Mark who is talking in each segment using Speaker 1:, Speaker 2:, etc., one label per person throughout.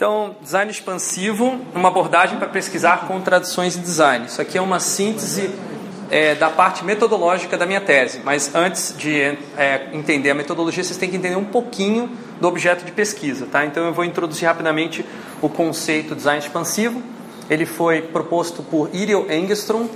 Speaker 1: Então, design expansivo, uma abordagem para pesquisar contradições em design. Isso aqui é uma síntese é, da parte metodológica da minha tese, mas antes de é, entender a metodologia, vocês têm que entender um pouquinho do objeto de pesquisa. Tá? Então, eu vou introduzir rapidamente o conceito design expansivo. Ele foi proposto por Iriel Engstrom,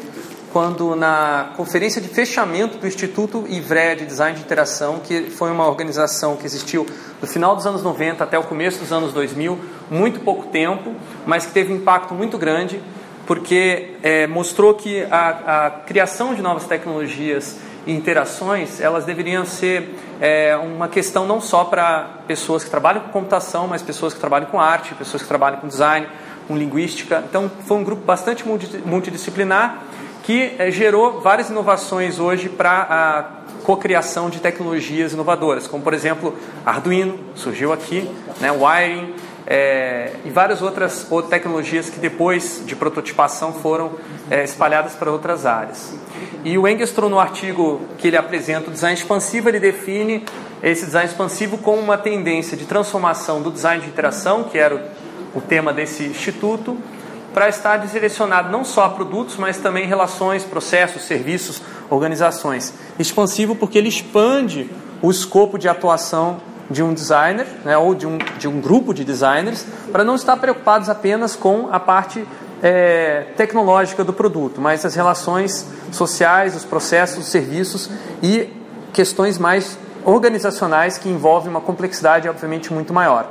Speaker 1: quando na conferência de fechamento do Instituto IVRE de Design de Interação, que foi uma organização que existiu do final dos anos 90 até o começo dos anos 2000, muito pouco tempo, mas que teve um impacto muito grande, porque é, mostrou que a, a, criação de novas tecnologias e interações, elas deveriam ser é, uma questão não só para pessoas que trabalham com computação, mas pessoas que trabalham com arte, pessoas que trabalham com design, com linguística. Então, foi um grupo bastante multidisciplinar que é, gerou várias inovações hoje para a cocriação de tecnologias inovadoras, como por exemplo Arduino, surgiu aqui, né, Wiring é, e várias outras, tecnologias que depois de prototipação foram é, espalhadas para outras áreas. E o Engstrom, no artigo que ele apresenta, o design expansivo, ele define esse design expansivo como uma tendência de transformação do design de interação, que era o, o tema desse instituto, para estar direcionado não só a produtos, mas também relações, processos, serviços, organizações. Expansivo porque ele expande o escopo de atuação de um designer, né, ou de um, de um grupo de designers, para não estar preocupados apenas com a parte é, tecnológica do produto, mas as relações sociais, os processos, os serviços e questões mais organizacionais que envolvem uma complexidade, obviamente, muito maior.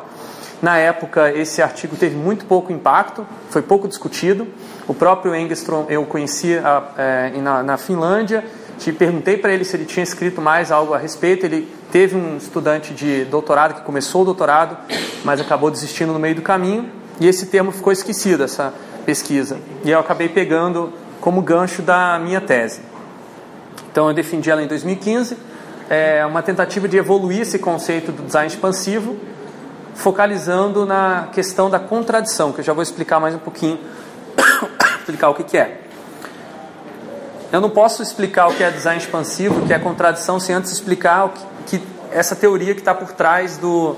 Speaker 1: Na época, esse artigo teve muito pouco impacto, foi pouco discutido. O próprio Engstrom eu conhecia é, na, na Finlândia, te perguntei para ele se ele tinha escrito mais algo a respeito. Ele teve um estudante de doutorado que começou o doutorado, mas acabou desistindo no meio do caminho. E esse termo ficou esquecido, essa pesquisa. E eu acabei pegando como gancho da minha tese. Então eu defendi ela em 2015. É uma tentativa de evoluir esse conceito do design expansivo focalizando na questão da contradição, que eu já vou explicar mais um pouquinho, explicar o que, que é. Eu não posso explicar o que é design expansivo, o que é contradição, sem antes explicar o que, que essa teoria que está por trás do,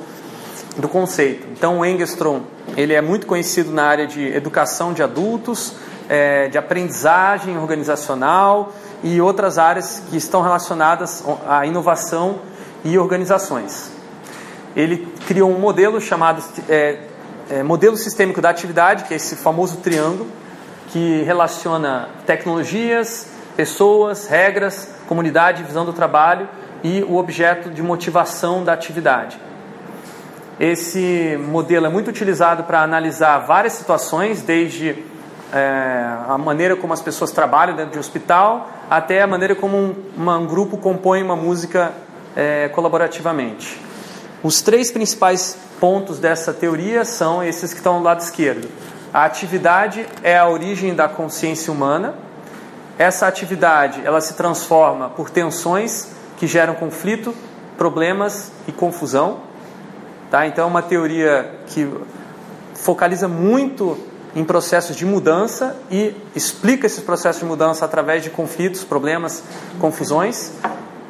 Speaker 1: do conceito. Então, o Engstrom ele é muito conhecido na área de educação de adultos, é, de aprendizagem organizacional e outras áreas que estão relacionadas à inovação e organizações ele criou um modelo chamado é, é, modelo sistêmico da atividade, que é esse famoso triângulo, que relaciona tecnologias, pessoas, regras, comunidade, visão do trabalho e o objeto de motivação da atividade. Esse modelo é muito utilizado para analisar várias situações, desde é, a maneira como as pessoas trabalham dentro de um hospital, até a maneira como um, uma, um grupo compõe uma música é, colaborativamente. Os três principais pontos dessa teoria são esses que estão do lado esquerdo. A atividade é a origem da consciência humana. Essa atividade ela se transforma por tensões que geram conflito, problemas e confusão. Tá? Então é uma teoria que focaliza muito em processos de mudança e explica esses processos de mudança através de conflitos, problemas, confusões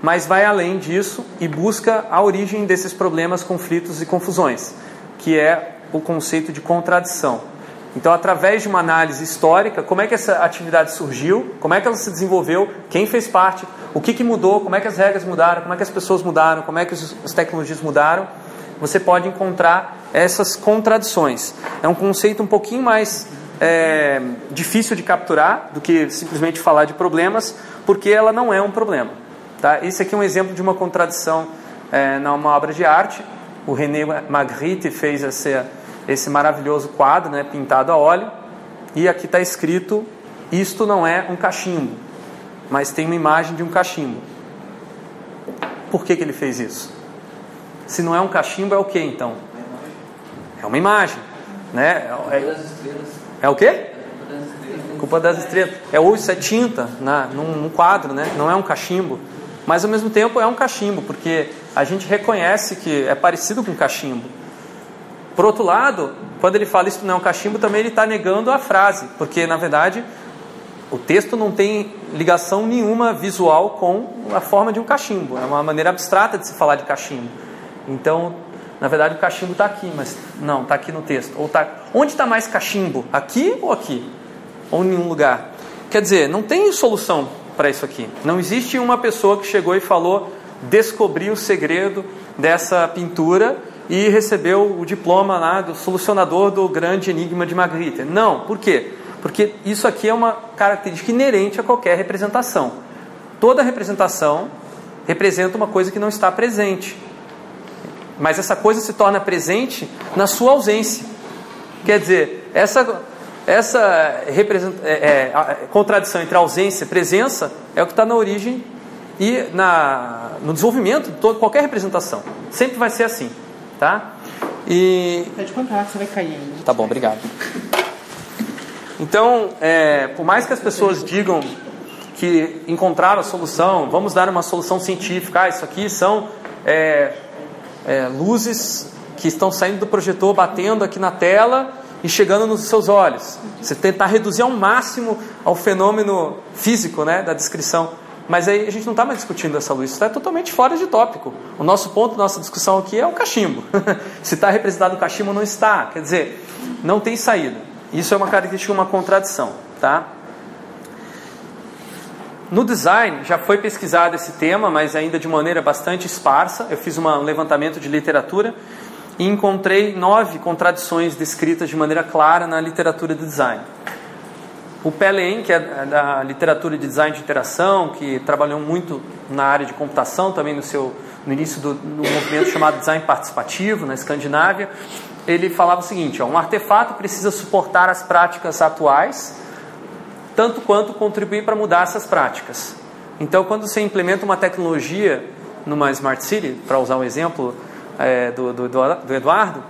Speaker 1: mas vai além disso e busca a origem desses problemas, conflitos e confusões, que é o conceito de contradição. Então, através de uma análise histórica, como é que essa atividade surgiu, como é que ela se desenvolveu, quem fez parte, o que, que mudou, como é que as regras mudaram, como é que as pessoas mudaram, como é que as tecnologias mudaram, você pode encontrar essas contradições. É um conceito um pouquinho mais é, difícil de capturar do que simplesmente falar de problemas, porque ela não é um problema. Tá? Esse aqui é um exemplo de uma contradição é, numa obra de arte. O René Magritte fez esse, esse maravilhoso quadro, né, pintado a óleo. E aqui está escrito: Isto não é um cachimbo, mas tem uma imagem de um cachimbo. Por que, que ele fez isso? Se não é um cachimbo, é o que então? É uma imagem. Né? É, é o quê? Culpa das estrelas. É ou isso é tinta na, num, num quadro, né? não é um cachimbo mas ao mesmo tempo é um cachimbo, porque a gente reconhece que é parecido com cachimbo. Por outro lado, quando ele fala isso não é um cachimbo, também ele está negando a frase, porque na verdade o texto não tem ligação nenhuma visual com a forma de um cachimbo, é uma maneira abstrata de se falar de cachimbo. Então, Na verdade, o cachimbo está aqui, mas não, está aqui no texto. Ou tá... Onde está mais cachimbo? Aqui ou aqui? Ou em nenhum lugar? Quer dizer, não tem solução para isso aqui. Não existe uma pessoa que chegou e falou, descobriu o segredo dessa pintura e recebeu o diploma lá do solucionador do grande enigma de Magritte. Não, por quê? Porque isso aqui é uma característica inerente a qualquer representação. Toda representação representa uma coisa que não está presente. Mas essa coisa se torna presente na sua ausência. Quer dizer, essa, essa é, é, contradição entre ausência e presença é o que está na origem e na, no desenvolvimento de toda, qualquer representação. Sempre vai ser assim. Tá?
Speaker 2: E... Pode contar, você vai cair ainda.
Speaker 1: Tá bom, obrigado. Então, é, por mais que as pessoas digam que encontraram a solução, vamos dar uma solução científica, ah, isso aqui são é, é, luzes que estão saindo do projetor, batendo aqui na tela e chegando nos seus olhos. Você tentar reduzir ao máximo ao fenômeno físico né, da descrição. Mas aí a gente não está mais discutindo essa luz, isso está totalmente fora de tópico. O nosso ponto, nossa discussão aqui é o cachimbo. Se está representado o cachimbo não está. Quer dizer, não tem saída. Isso é uma característica, uma contradição. Tá? No design já foi pesquisado esse tema, mas ainda de maneira bastante esparsa. Eu fiz um levantamento de literatura e encontrei nove contradições descritas de maneira clara na literatura de design. O Pellein, que é da literatura de design de interação, que trabalhou muito na área de computação, também no seu no início do no movimento chamado design participativo na Escandinávia, ele falava o seguinte: ó, um artefato precisa suportar as práticas atuais tanto quanto contribuir para mudar essas práticas. Então, quando você implementa uma tecnologia numa Smart City, para usar um exemplo é, do, do, do, Eduardo,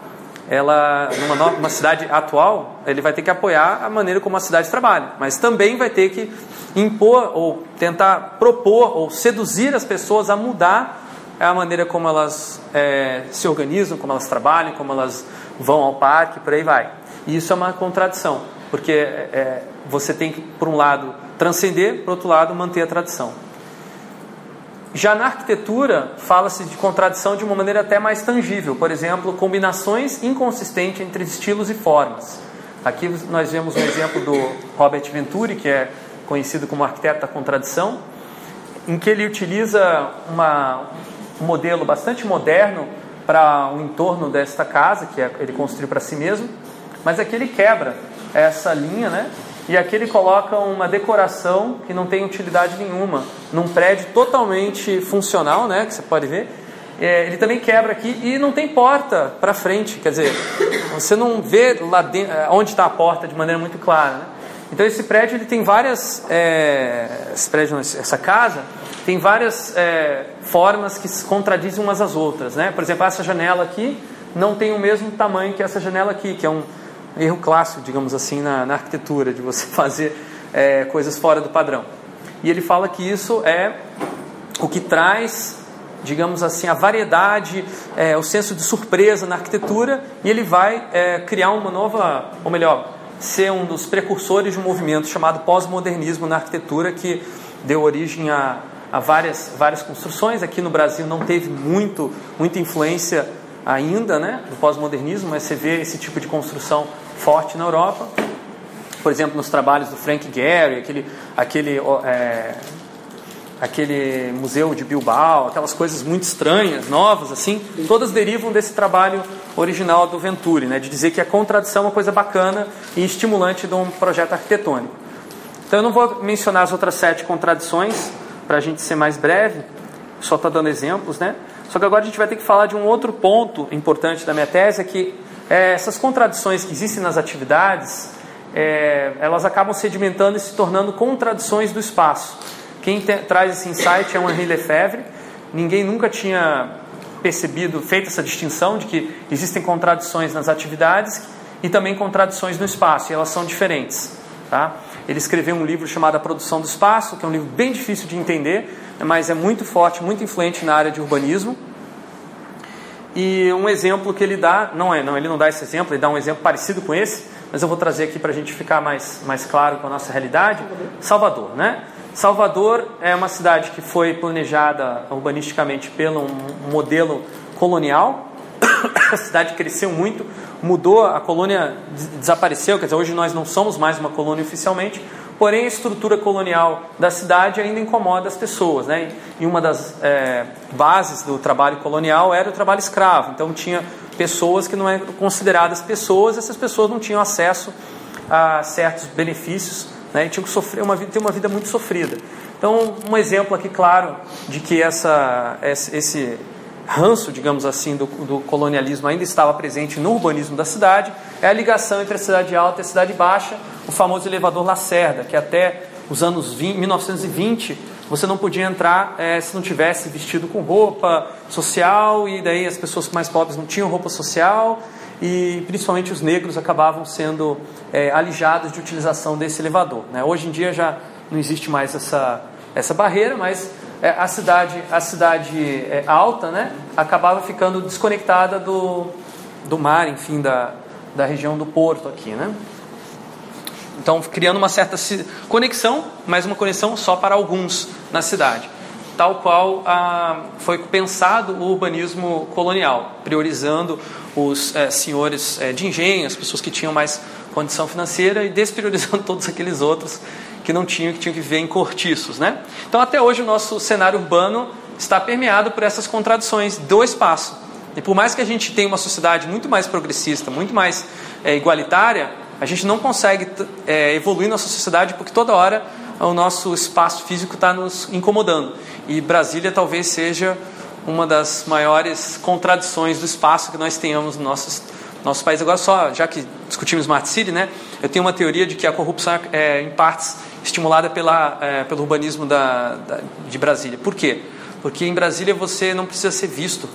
Speaker 1: ela numa, numa cidade atual, ele vai ter que apoiar a maneira como a cidade trabalha, mas também vai ter que impor ou tentar propor ou seduzir as pessoas a mudar a maneira como elas é, se organizam, como elas trabalham, como elas vão ao parque, por aí vai. E isso é uma contradição, porque é, você tem que, por um lado, transcender, por outro lado, manter a tradição. Já na arquitetura, fala-se de contradição de uma maneira até mais tangível, por exemplo, combinações inconsistentes entre estilos e formas. Aqui nós vemos um exemplo do Robert Venturi, que é conhecido como arquiteto da contradição, em que ele utiliza uma, um modelo bastante moderno para o entorno desta casa, que é, ele construiu para si mesmo, mas aqui ele quebra essa linha, né? E aqui ele coloca uma decoração que não tem utilidade nenhuma, num prédio totalmente funcional, né? Que você pode ver. É, ele também quebra aqui e não tem porta para frente, quer dizer, você não vê lá dentro, é, onde está a porta de maneira muito clara. Né? Então esse prédio ele tem várias, é, esse prédio, essa casa tem várias é, formas que se contradizem umas às outras, né? Por exemplo, essa janela aqui não tem o mesmo tamanho que essa janela aqui, que é um erro clássico, digamos assim, na, na arquitetura, de você fazer é, coisas fora do padrão. E ele fala que isso é o que traz, digamos assim, a variedade, é, o senso de surpresa na arquitetura, e ele vai é, criar uma nova, ou melhor, ser um dos precursores de um movimento chamado pós-modernismo na arquitetura, que deu origem a, a várias, várias construções. Aqui no Brasil não teve muito, muita influência ainda né, do pós-modernismo, mas você vê esse tipo de construção forte na Europa. Por exemplo, nos trabalhos do Frank Gehry, aquele, aquele, é, aquele museu de Bilbao, aquelas coisas muito estranhas, novas, assim, todas derivam desse trabalho original do Venturi, né, de dizer que a contradição é uma coisa bacana e estimulante de um projeto arquitetônico. Então eu não vou mencionar as outras sete contradições, para a gente ser mais breve, só está dando exemplos, né? Só que agora a gente vai ter que falar de um outro ponto importante da minha tese, é que é, essas contradições que existem nas atividades, é, elas acabam sedimentando e se tornando contradições do espaço. Quem te, traz esse insight é o Henri Lefebvre. Ninguém nunca tinha percebido, feito essa distinção de que existem contradições nas atividades e também contradições no espaço, e elas são diferentes. Tá? Ele escreveu um livro chamado A Produção do Espaço, que é um livro bem difícil de entender, mas é muito forte, muito influente na área de urbanismo. E um exemplo que ele dá, não é, não, ele não dá esse exemplo, ele dá um exemplo parecido com esse, mas eu vou trazer aqui para a gente ficar mais, mais claro com a nossa realidade. Salvador, né? Salvador é uma cidade que foi planejada urbanisticamente pelo um modelo colonial, a cidade cresceu muito, mudou, a colônia desapareceu, quer dizer, hoje nós não somos mais uma colônia oficialmente, porém a estrutura colonial da cidade ainda incomoda as pessoas. Né? E uma das é, bases do trabalho colonial era o trabalho escravo, então tinha pessoas que não eram consideradas pessoas, essas pessoas não tinham acesso a certos benefícios né? e tinham que sofrer uma, ter uma vida muito sofrida. Então, um exemplo aqui claro de que essa, esse ranço, digamos assim, do, do, colonialismo ainda estava presente no urbanismo da cidade, é a ligação entre a cidade alta e a cidade baixa, o famoso elevador Lacerda, que até os anos 20, 1920 você não podia entrar é, se não tivesse vestido com roupa social, e daí as pessoas mais pobres não tinham roupa social, e principalmente os negros acabavam sendo é, alijados de utilização desse elevador. Né? Hoje em dia já não existe mais essa, essa barreira, mas é, a cidade, a cidade alta né, acabava ficando desconectada do, do mar, enfim, da, da região do porto aqui. Né? Então, criando uma certa conexão, mas uma conexão só para alguns na cidade. Tal qual ah, foi pensado o urbanismo colonial, priorizando os é, senhores é, de engenho, as pessoas que tinham mais condição financeira e despriorizando todos aqueles outros que não tinham, que tinham que viver em cortiços. Né? Então, até hoje, o nosso cenário urbano está permeado por essas contradições do espaço. E por mais que a gente tenha uma sociedade muito mais progressista, muito mais é, igualitária, a gente não consegue é, evoluir nossa sociedade porque toda hora o nosso espaço físico está nos incomodando. E Brasília talvez seja uma das maiores contradições do espaço que nós tenhamos no nosso, nosso país. Agora, só, já que discutimos Smart City, né, eu tenho uma teoria de que a corrupção é, em partes, estimulada pela, é, pelo urbanismo da, da, de Brasília. Por quê? Porque em Brasília você não precisa ser visto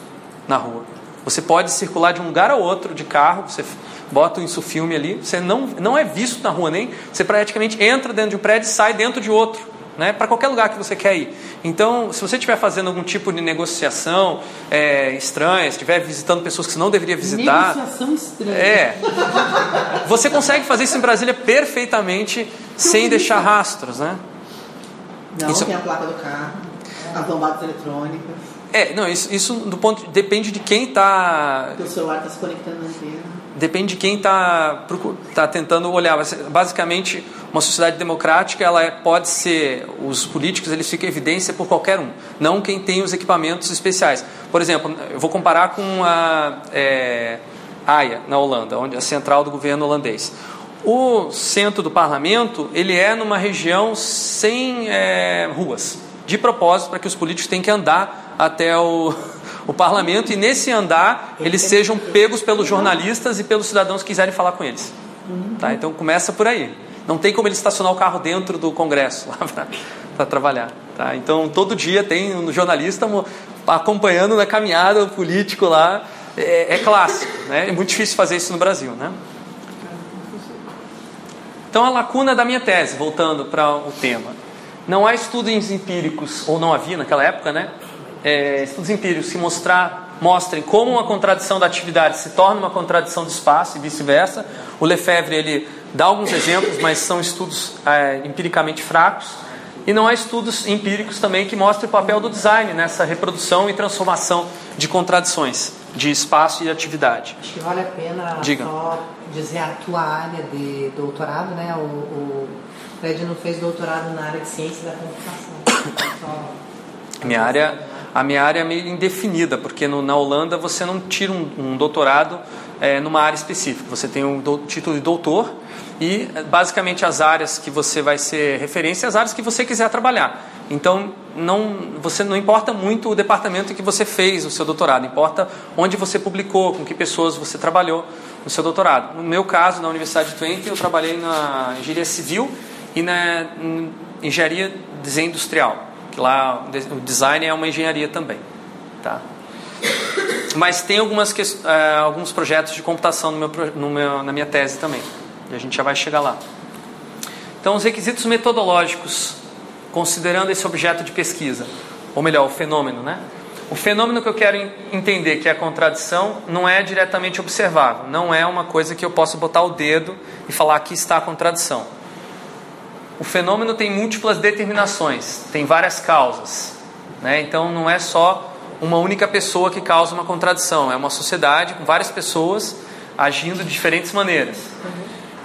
Speaker 1: na rua. Você pode circular de um lugar ao outro de carro, você bota o insufilme ali, você não, não é visto na rua nem, você praticamente entra dentro de um prédio e sai dentro de outro né, para qualquer lugar que você quer ir. Então, se você estiver fazendo algum tipo de negociação é, estranha, estiver visitando pessoas que você não deveria visitar.
Speaker 2: Negociação estranha.
Speaker 1: É. Você consegue fazer isso em Brasília perfeitamente sem deixar rastros, né?
Speaker 2: Não, isso... tem a placa do carro, as lombadas eletrônicas.
Speaker 1: É, não, isso, isso do ponto depende de quem está.
Speaker 2: o celular está se conectando na antena
Speaker 1: depende de quem está tá tentando olhar. Basicamente, uma sociedade democrática, ela é, pode ser, os políticos, eles ficam em evidência por qualquer um, não quem tem os equipamentos especiais. Por exemplo, eu vou comparar com a é, AIA, na Holanda, onde a central do governo holandês. O centro do parlamento, ele é numa região sem é, ruas, de propósito, para que os políticos tenham que andar até o o parlamento e nesse andar eles sejam pegos pelos jornalistas e pelos cidadãos que quiserem falar com eles. Tá? Então começa por aí. Não tem como ele estacionar o carro dentro do Congresso lá para trabalhar. Tá? Então todo dia tem um jornalista acompanhando na caminhada o político lá. É, é clássico. Né? É muito difícil fazer isso no Brasil. Né? Então a lacuna da minha tese, voltando para o tema. Não há estudos empíricos, ou não havia naquela época, né? é, estudos empíricos que mostrar, mostrem como uma contradição da atividade se torna uma contradição do espaço e vice-versa. O Lefebvre ele dá alguns exemplos, mas são estudos é, empiricamente fracos. E não há estudos empíricos também que mostrem o papel do design nessa reprodução e transformação de contradições de espaço e atividade.
Speaker 2: Acho que vale a pena
Speaker 1: Diga.
Speaker 2: só dizer a tua área de doutorado, né? O, o Fred não fez doutorado na área de ciência da computação.
Speaker 1: Minha área a minha área é meio indefinida, porque no, na Holanda você não tira um, um doutorado é, numa área específica. Você tem um do, título de doutor e basicamente as áreas que você vai ser referência, as áreas que você quiser trabalhar. Então não, você não importa muito o departamento em que você fez o seu doutorado, importa onde você publicou, com que pessoas você trabalhou no seu doutorado. No meu caso, na Universidade de Twente, eu trabalhei na engenharia civil e na engenharia industrial que lá o design é uma engenharia também, tá? Mas tem algumas é, alguns projetos de computação no meu, no meu, na minha tese também, e a gente já vai chegar lá. Então, os requisitos metodológicos, considerando esse objeto de pesquisa, ou melhor, o fenômeno, né? O fenômeno que eu quero entender, que é a contradição, não é diretamente observável, não é uma coisa que eu posso botar o dedo e falar aqui está a contradição o fenômeno tem múltiplas determinações, tem várias causas. Né? Então não é só uma única pessoa que causa uma contradição, é uma sociedade com várias pessoas agindo de diferentes maneiras.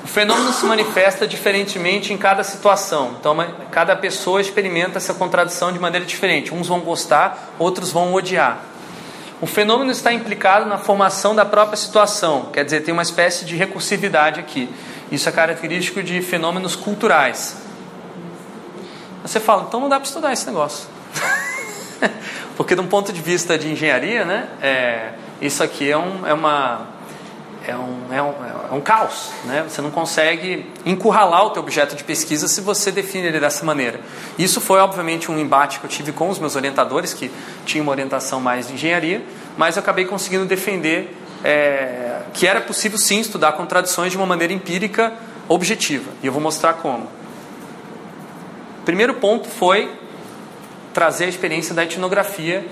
Speaker 1: O fenômeno se manifesta diferentemente em cada situação, então cada pessoa experimenta essa contradição de maneira diferente. Uns vão gostar, outros vão odiar. O fenômeno está implicado na formação da própria situação, quer dizer, tem uma espécie de recursividade aqui. Isso é característico de fenômenos culturais. Você fala, então não dá para estudar esse negócio. Porque, de um ponto de vista de engenharia, né, é, isso aqui é, um, é uma é um, é um, é um caos. Né? Você não consegue encurralar o teu objeto de pesquisa se você define ele dessa maneira. Isso foi, obviamente, um embate que eu tive com os meus orientadores, que tinham uma orientação mais de engenharia, mas eu acabei conseguindo defender é, que era possível, sim, estudar contradições de uma maneira empírica objetiva. E eu vou mostrar como. Primeiro ponto foi trazer a experiência da etnografia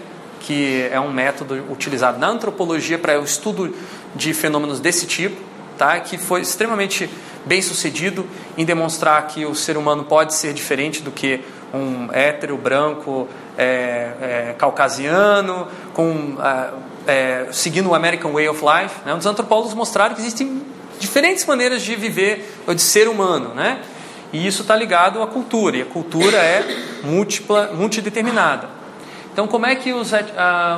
Speaker 1: que é um método utilizado na antropologia para o estudo de fenômenos desse tipo, tá? que foi extremamente bem sucedido em demonstrar que o ser humano pode ser diferente do que um hétero branco é, é, caucasiano, com, é, seguindo o American Way of Life. Né? Os antropólogos mostraram que existem diferentes maneiras de viver ou de ser humano, né? E isso está ligado à cultura, e a cultura é múltipla, multideterminada. Então, como é que os, uh,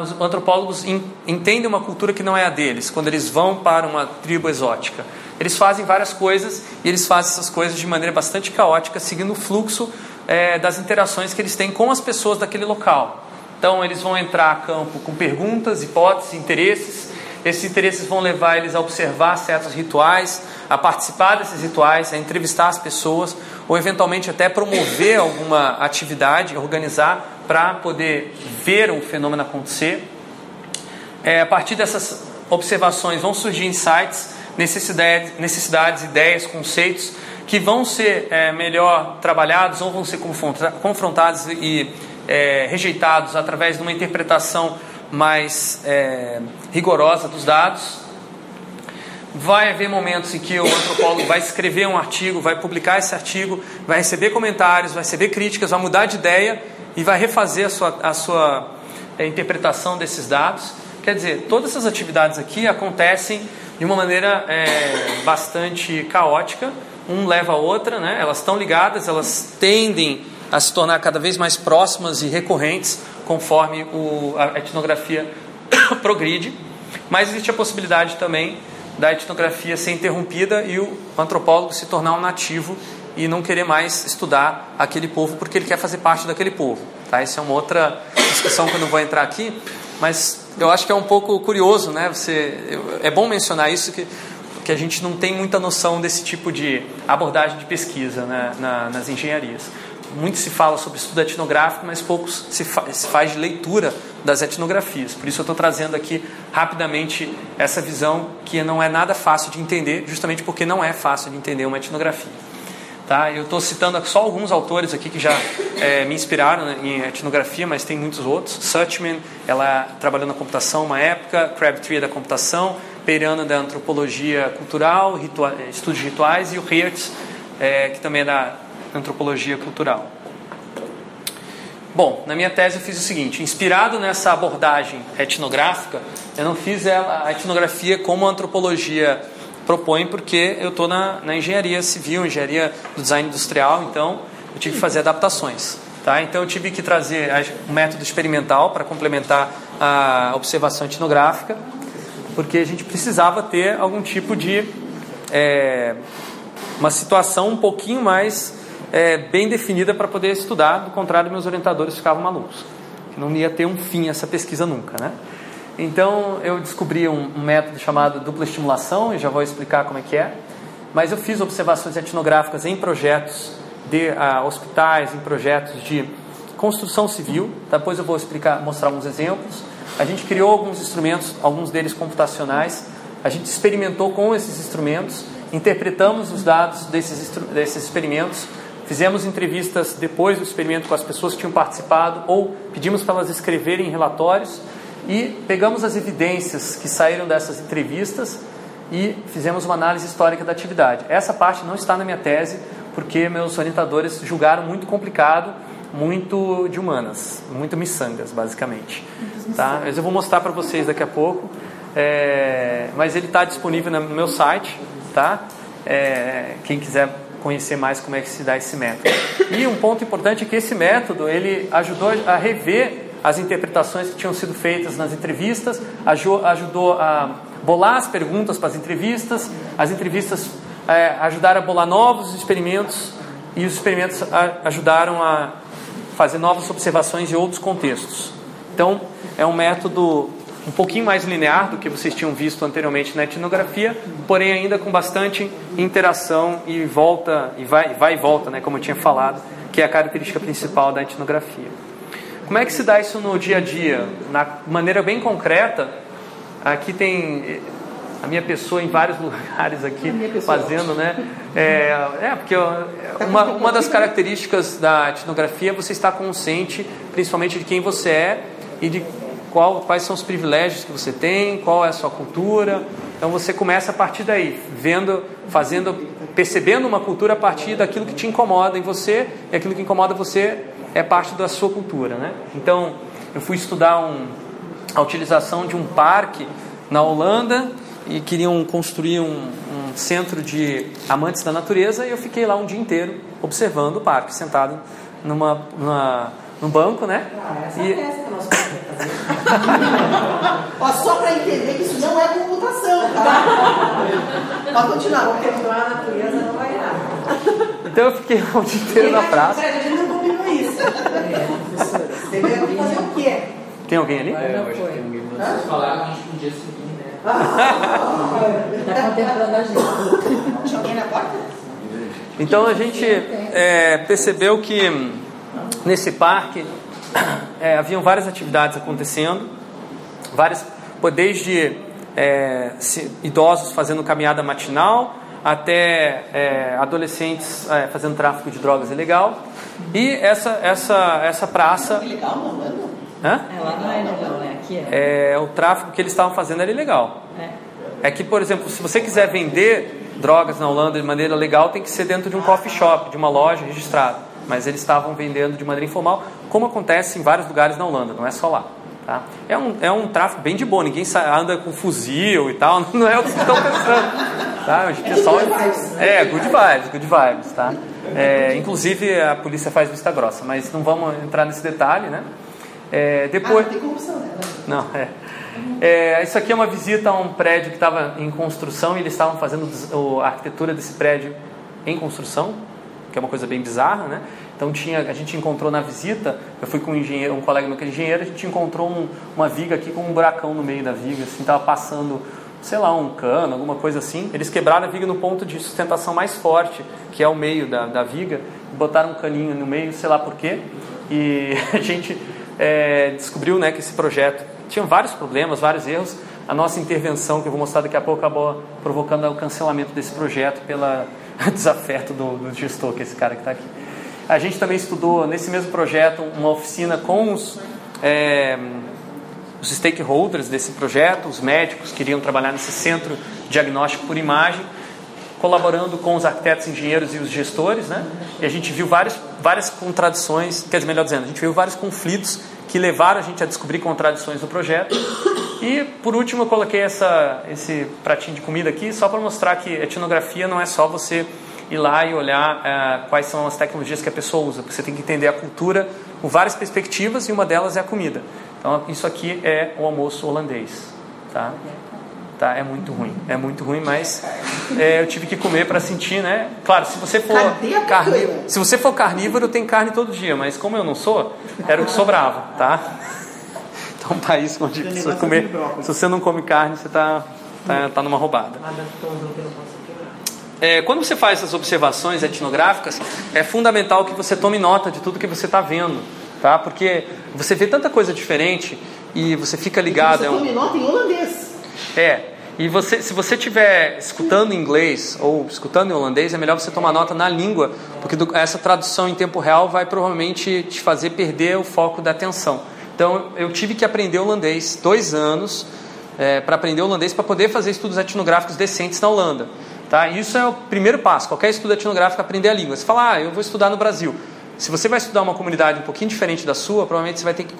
Speaker 1: os antropólogos in, entendem uma cultura que não é a deles, quando eles vão para uma tribo exótica? Eles fazem várias coisas e eles fazem essas coisas de maneira bastante caótica, seguindo o fluxo é, das interações que eles têm com as pessoas daquele local. Então, eles vão entrar a campo com perguntas, hipóteses, interesses. Esses interesses vão levar eles a observar certos rituais, a participar desses rituais, a entrevistar as pessoas, ou eventualmente até promover alguma atividade, organizar para poder ver o fenômeno acontecer. É, a partir dessas observações vão surgir insights, necessidades, necessidades ideias, conceitos que vão ser é, melhor trabalhados ou vão ser confrontados e é, rejeitados através de uma interpretação mais é, rigorosa dos dados. Vai haver momentos em que o antropólogo vai escrever um artigo, vai publicar esse artigo, vai receber comentários, vai receber críticas, vai mudar de ideia e vai refazer a sua, a sua é, interpretação desses dados. Quer dizer, todas essas atividades aqui acontecem de uma maneira é, bastante caótica, um leva a outra, né? elas estão ligadas, elas tendem a se tornar cada vez mais próximas e recorrentes conforme o, a etnografia progride, mas existe a possibilidade também da etnografia ser interrompida e o antropólogo se tornar um nativo e não querer mais estudar aquele povo porque ele quer fazer parte daquele povo. Tá? Essa é uma outra discussão que eu não vou entrar aqui, mas eu acho que é um pouco curioso, né? Você, é bom mencionar isso que que a gente não tem muita noção desse tipo de abordagem de pesquisa né, na, nas engenharias. Muito se fala sobre estudo etnográfico, mas pouco se, fa se faz de leitura das etnografias. Por isso eu estou trazendo aqui rapidamente essa visão que não é nada fácil de entender, justamente porque não é fácil de entender uma etnografia. Tá? Eu estou citando só alguns autores aqui que já é, me inspiraram né, em etnografia, mas tem muitos outros. Suchman, ela trabalhou na computação uma época, Crabtree é da computação, Peirano da antropologia cultural, ritua, estudos rituais, e o Hertz, é, que também é da antropologia cultural. Bom, na minha tese eu fiz o seguinte: inspirado nessa abordagem etnográfica, eu não fiz a etnografia como a antropologia propõe, porque eu estou na, na engenharia civil, engenharia do design industrial, então eu tive que fazer adaptações. Tá? Então eu tive que trazer um método experimental para complementar a observação etnográfica, porque a gente precisava ter algum tipo de é, uma situação um pouquinho mais é, bem definida para poder estudar, do contrário, meus orientadores ficavam malucos. Não ia ter um fim essa pesquisa nunca, né? Então eu descobri um, um método chamado dupla estimulação e já vou explicar como é que é. Mas eu fiz observações etnográficas em projetos de uh, hospitais, em projetos de construção civil. Depois eu vou explicar, mostrar alguns exemplos. A gente criou alguns instrumentos, alguns deles computacionais. A gente experimentou com esses instrumentos, interpretamos os dados desses, desses experimentos Fizemos entrevistas depois do experimento com as pessoas que tinham participado ou pedimos para elas escreverem relatórios e pegamos as evidências que saíram dessas entrevistas e fizemos uma análise histórica da atividade. Essa parte não está na minha tese porque meus orientadores julgaram muito complicado, muito de humanas, muito miçangas, basicamente. tá? Mas eu vou mostrar para vocês daqui a pouco. É, mas ele está disponível no meu site, tá? É, quem quiser conhecer mais como é que se dá esse método. E um ponto importante é que esse método ele ajudou a rever as interpretações que tinham sido feitas nas entrevistas, ajudou a bolar as perguntas para as entrevistas, as entrevistas é, ajudaram a bolar novos experimentos e os experimentos ajudaram a fazer novas observações em outros contextos. Então, é um método um pouquinho mais linear do que vocês tinham visto anteriormente na etnografia, porém ainda com bastante interação e volta e vai, vai e volta, né, como eu tinha falado, que é a característica principal da etnografia. Como é que se dá isso no dia a dia? Na maneira bem concreta, aqui tem a minha pessoa em vários lugares aqui fazendo, né? É, é porque uma, uma das características da etnografia é você estar consciente, principalmente de quem você é e de qual, quais são os privilégios que você tem, qual é a sua cultura. Então você começa a partir daí, vendo, fazendo, percebendo uma cultura a partir daquilo que te incomoda em você e aquilo que incomoda você é parte da sua cultura, né? Então eu fui estudar um, a utilização de um parque na Holanda e queriam construir um, um, centro de amantes da natureza e eu fiquei lá um dia inteiro observando o parque, sentado numa, numa num banco, né?
Speaker 2: Ah, essa e... é que nós Ó, só para entender que isso não é computação, tá? Pode continuar, vamos continuar a natureza, não vai nada.
Speaker 1: Então eu fiquei lá o dia inteiro na praça.
Speaker 2: A gente não combinou isso. É. Você veio fazer o quê?
Speaker 1: Tem alguém ali?
Speaker 3: É, eu acho que tem alguém. Vocês falaram que a gente podia seguir.
Speaker 2: Está contemplando a gente. Tinha alguém na porta?
Speaker 1: Então a gente é, percebeu que nesse parque é, haviam várias atividades acontecendo, várias, desde é, idosos fazendo caminhada matinal até é, adolescentes é, fazendo tráfico de drogas ilegal. E essa, essa, essa praça.
Speaker 2: Ilegal não, não é?
Speaker 1: Hã?
Speaker 2: Ela não é legal, né? Aqui é.
Speaker 1: é. O tráfico que eles estavam fazendo era ilegal. É. é que, por exemplo, se você quiser vender drogas na Holanda de maneira legal, tem que ser dentro de um coffee shop, de uma loja registrada. Mas eles estavam vendendo de maneira informal, como acontece em vários lugares na Holanda, não é só lá. Tá? É, um, é um tráfico bem de boa, ninguém anda com fuzil e tal, não é o que estão pensando. Tá? O pessoal, é, good vibes, good vibes. Tá? É, inclusive a polícia faz vista grossa, mas não vamos entrar nesse detalhe, né? É, depois...
Speaker 2: Ah, não tem corrupção, né?
Speaker 1: Não, é. é. Isso aqui é uma visita a um prédio que estava em construção e eles estavam fazendo a arquitetura desse prédio em construção, que é uma coisa bem bizarra, né? Então tinha, a gente encontrou na visita, eu fui com um engenheiro, um colega meu que é engenheiro, a gente encontrou um, uma viga aqui com um buracão no meio da viga, assim, estava passando, sei lá, um cano, alguma coisa assim. Eles quebraram a viga no ponto de sustentação mais forte, que é o meio da, da viga, botaram um caninho no meio, sei lá porquê, e a gente é, descobriu né, que esse projeto tinha vários problemas, vários erros. A nossa intervenção, que eu vou mostrar daqui a pouco, acabou provocando o cancelamento desse projeto pelo desafeto do, do gestor, que é esse cara que está aqui. A gente também estudou nesse mesmo projeto uma oficina com os, é, os stakeholders desse projeto, os médicos que iriam trabalhar nesse centro diagnóstico por imagem, colaborando com os arquitetos, engenheiros e os gestores, né? E a gente viu várias, contradições, quer dizer, melhor dizendo, a gente viu vários conflitos que levaram a gente a descobrir contradições no projeto. E por último, eu coloquei essa, esse pratinho de comida aqui só para mostrar que etnografia não é só você ir lá e olhar é, quais são as tecnologias que a pessoa usa, porque você tem que entender a cultura com várias perspectivas e uma delas é a comida. Então, isso aqui é o almoço holandês, tá? Tá, é muito ruim, é muito ruim, mas é, eu tive que comer para sentir, né? Claro, se você for carnívoro, se você for carnívoro, tem carne todo dia, mas como eu não sou, era o que sobrava, tá? Então, um país onde se você, comer, se você não come carne, você está tá, tá numa roubada. É, quando você faz essas observações etnográficas, é fundamental que você tome nota de tudo que você está vendo, tá? Porque você vê tanta coisa diferente e você fica ligado.
Speaker 2: E você é um... tome nota em holandês.
Speaker 1: É. E você, se você estiver escutando em inglês ou escutando em holandês, é melhor você tomar nota na língua, porque do, essa tradução em tempo real vai provavelmente te fazer perder o foco da atenção. Então, eu tive que aprender holandês dois anos é, para aprender holandês para poder fazer estudos etnográficos decentes na Holanda. Tá? Isso é o primeiro passo. Qualquer estudo etnográfico é aprender a língua. Você fala, ah, eu vou estudar no Brasil. Se você vai estudar uma comunidade um pouquinho diferente da sua, provavelmente você vai ter que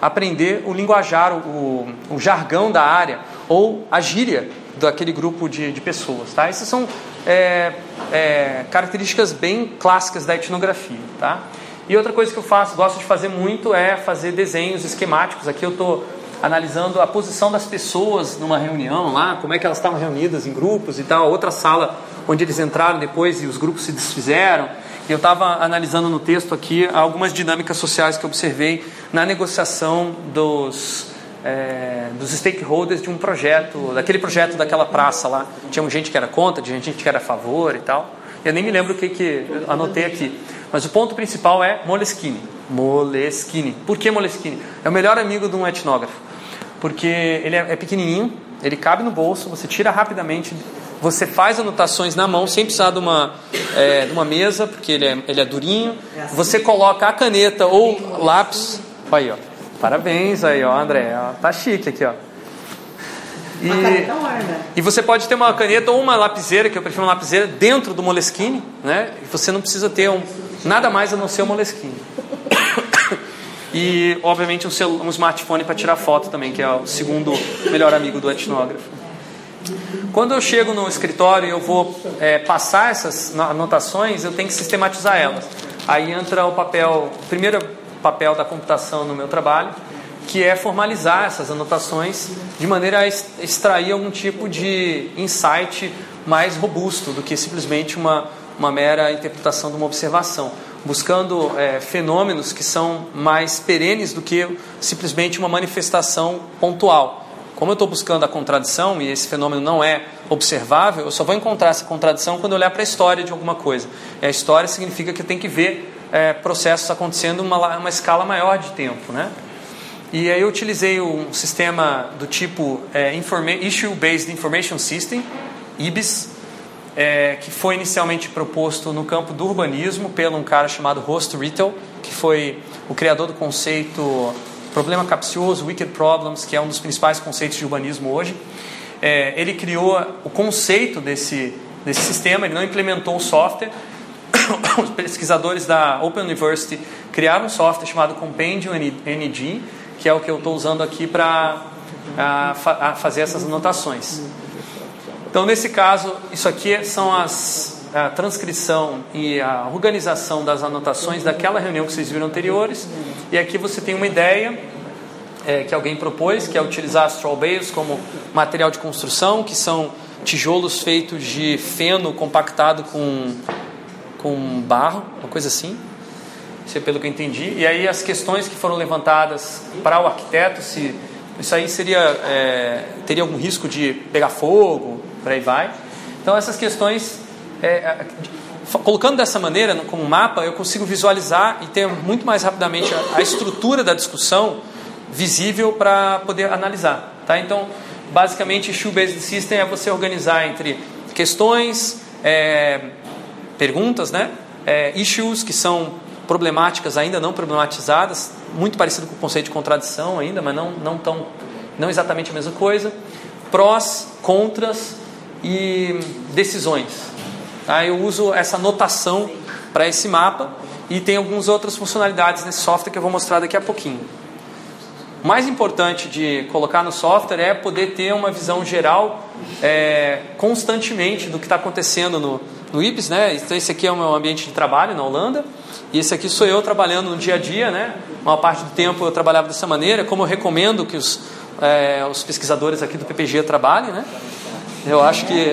Speaker 1: aprender o linguajar, o, o jargão da área ou a gíria daquele grupo de, de pessoas. Tá? Essas são é, é, características bem clássicas da etnografia. Tá? E outra coisa que eu faço, gosto de fazer muito é fazer desenhos esquemáticos. Aqui eu estou analisando a posição das pessoas numa reunião lá, como é que elas estavam reunidas em grupos e tal. Outra sala onde eles entraram depois e os grupos se desfizeram. Eu estava analisando no texto aqui algumas dinâmicas sociais que eu observei na negociação dos, é, dos stakeholders de um projeto, daquele projeto daquela praça lá. Tinha gente que era contra, tinha gente que era a favor e tal. Eu nem me lembro o que, que anotei aqui. Mas o ponto principal é Moleskine. Moleskine. Por que Moleskine? É o melhor amigo de um etnógrafo. Porque ele é, é pequenininho, ele cabe no bolso, você tira rapidamente você faz anotações na mão sem precisar de uma, é, de uma mesa, porque ele é, ele é durinho. Você coloca a caneta ou lápis. Aí, ó. Parabéns aí, ó, André. Ó, tá chique aqui, ó. E, e você pode ter uma caneta ou uma lapiseira, que eu prefiro uma lapiseira, dentro do Moleskine, né? E você não precisa ter um, nada mais a não ser o Moleskine. E, obviamente, um, um smartphone para tirar foto também, que é o segundo melhor amigo do etnógrafo. Quando eu chego no escritório e eu vou é, passar essas anotações, eu tenho que sistematizar elas. Aí entra o papel, o primeiro papel da computação no meu trabalho, que é formalizar essas anotações de maneira a extrair algum tipo de insight mais robusto do que simplesmente uma, uma mera interpretação de uma observação, buscando é, fenômenos que são mais perenes do que simplesmente uma manifestação pontual. Como eu estou buscando a contradição e esse fenômeno não é observável, eu só vou encontrar essa contradição quando eu olhar para a história de alguma coisa. E a história significa que eu tenho que ver é, processos acontecendo em uma, uma escala maior de tempo. Né? E aí eu utilizei um sistema do tipo é, Issue Based Information System, IBIS, é, que foi inicialmente proposto no campo do urbanismo pelo um cara chamado Host Rittel, que foi o criador do conceito Problema capcioso, Wicked Problems, que é um dos principais conceitos de urbanismo hoje. É, ele criou o conceito desse, desse sistema, ele não implementou o software. Os pesquisadores da Open University criaram um software chamado Compendium NG, que é o que eu estou usando aqui para fazer essas anotações. Então, nesse caso, isso aqui são as a transcrição e a organização das anotações daquela reunião que vocês viram anteriores. E aqui você tem uma ideia é, que alguém propôs, que é utilizar straw bales como material de construção, que são tijolos feitos de feno compactado com, com barro, uma coisa assim. Isso é pelo que eu entendi. E aí as questões que foram levantadas para o arquiteto, se isso aí seria é, teria algum risco de pegar fogo, por aí vai. Então essas questões é, é colocando dessa maneira, como mapa, eu consigo visualizar e ter muito mais rapidamente a, a estrutura da discussão visível para poder analisar. Tá? Então, basicamente, Issue-Based System é você organizar entre questões, é, perguntas, né? É, issues, que são problemáticas ainda não problematizadas, muito parecido com o conceito de contradição ainda, mas não, não, tão, não exatamente a mesma coisa, prós, contras e decisões. Tá? Eu uso essa notação para esse mapa e tem algumas outras funcionalidades nesse software que eu vou mostrar daqui a pouquinho. O mais importante de colocar no software é poder ter uma visão geral é, constantemente do que está acontecendo no, no IBS. Né? Então, esse aqui é o meu ambiente de trabalho na Holanda. E esse aqui sou eu trabalhando no dia a dia. Né? Uma parte do tempo eu trabalhava dessa maneira, como eu recomendo que os, é, os pesquisadores aqui do PPG trabalhem. Né? Eu acho que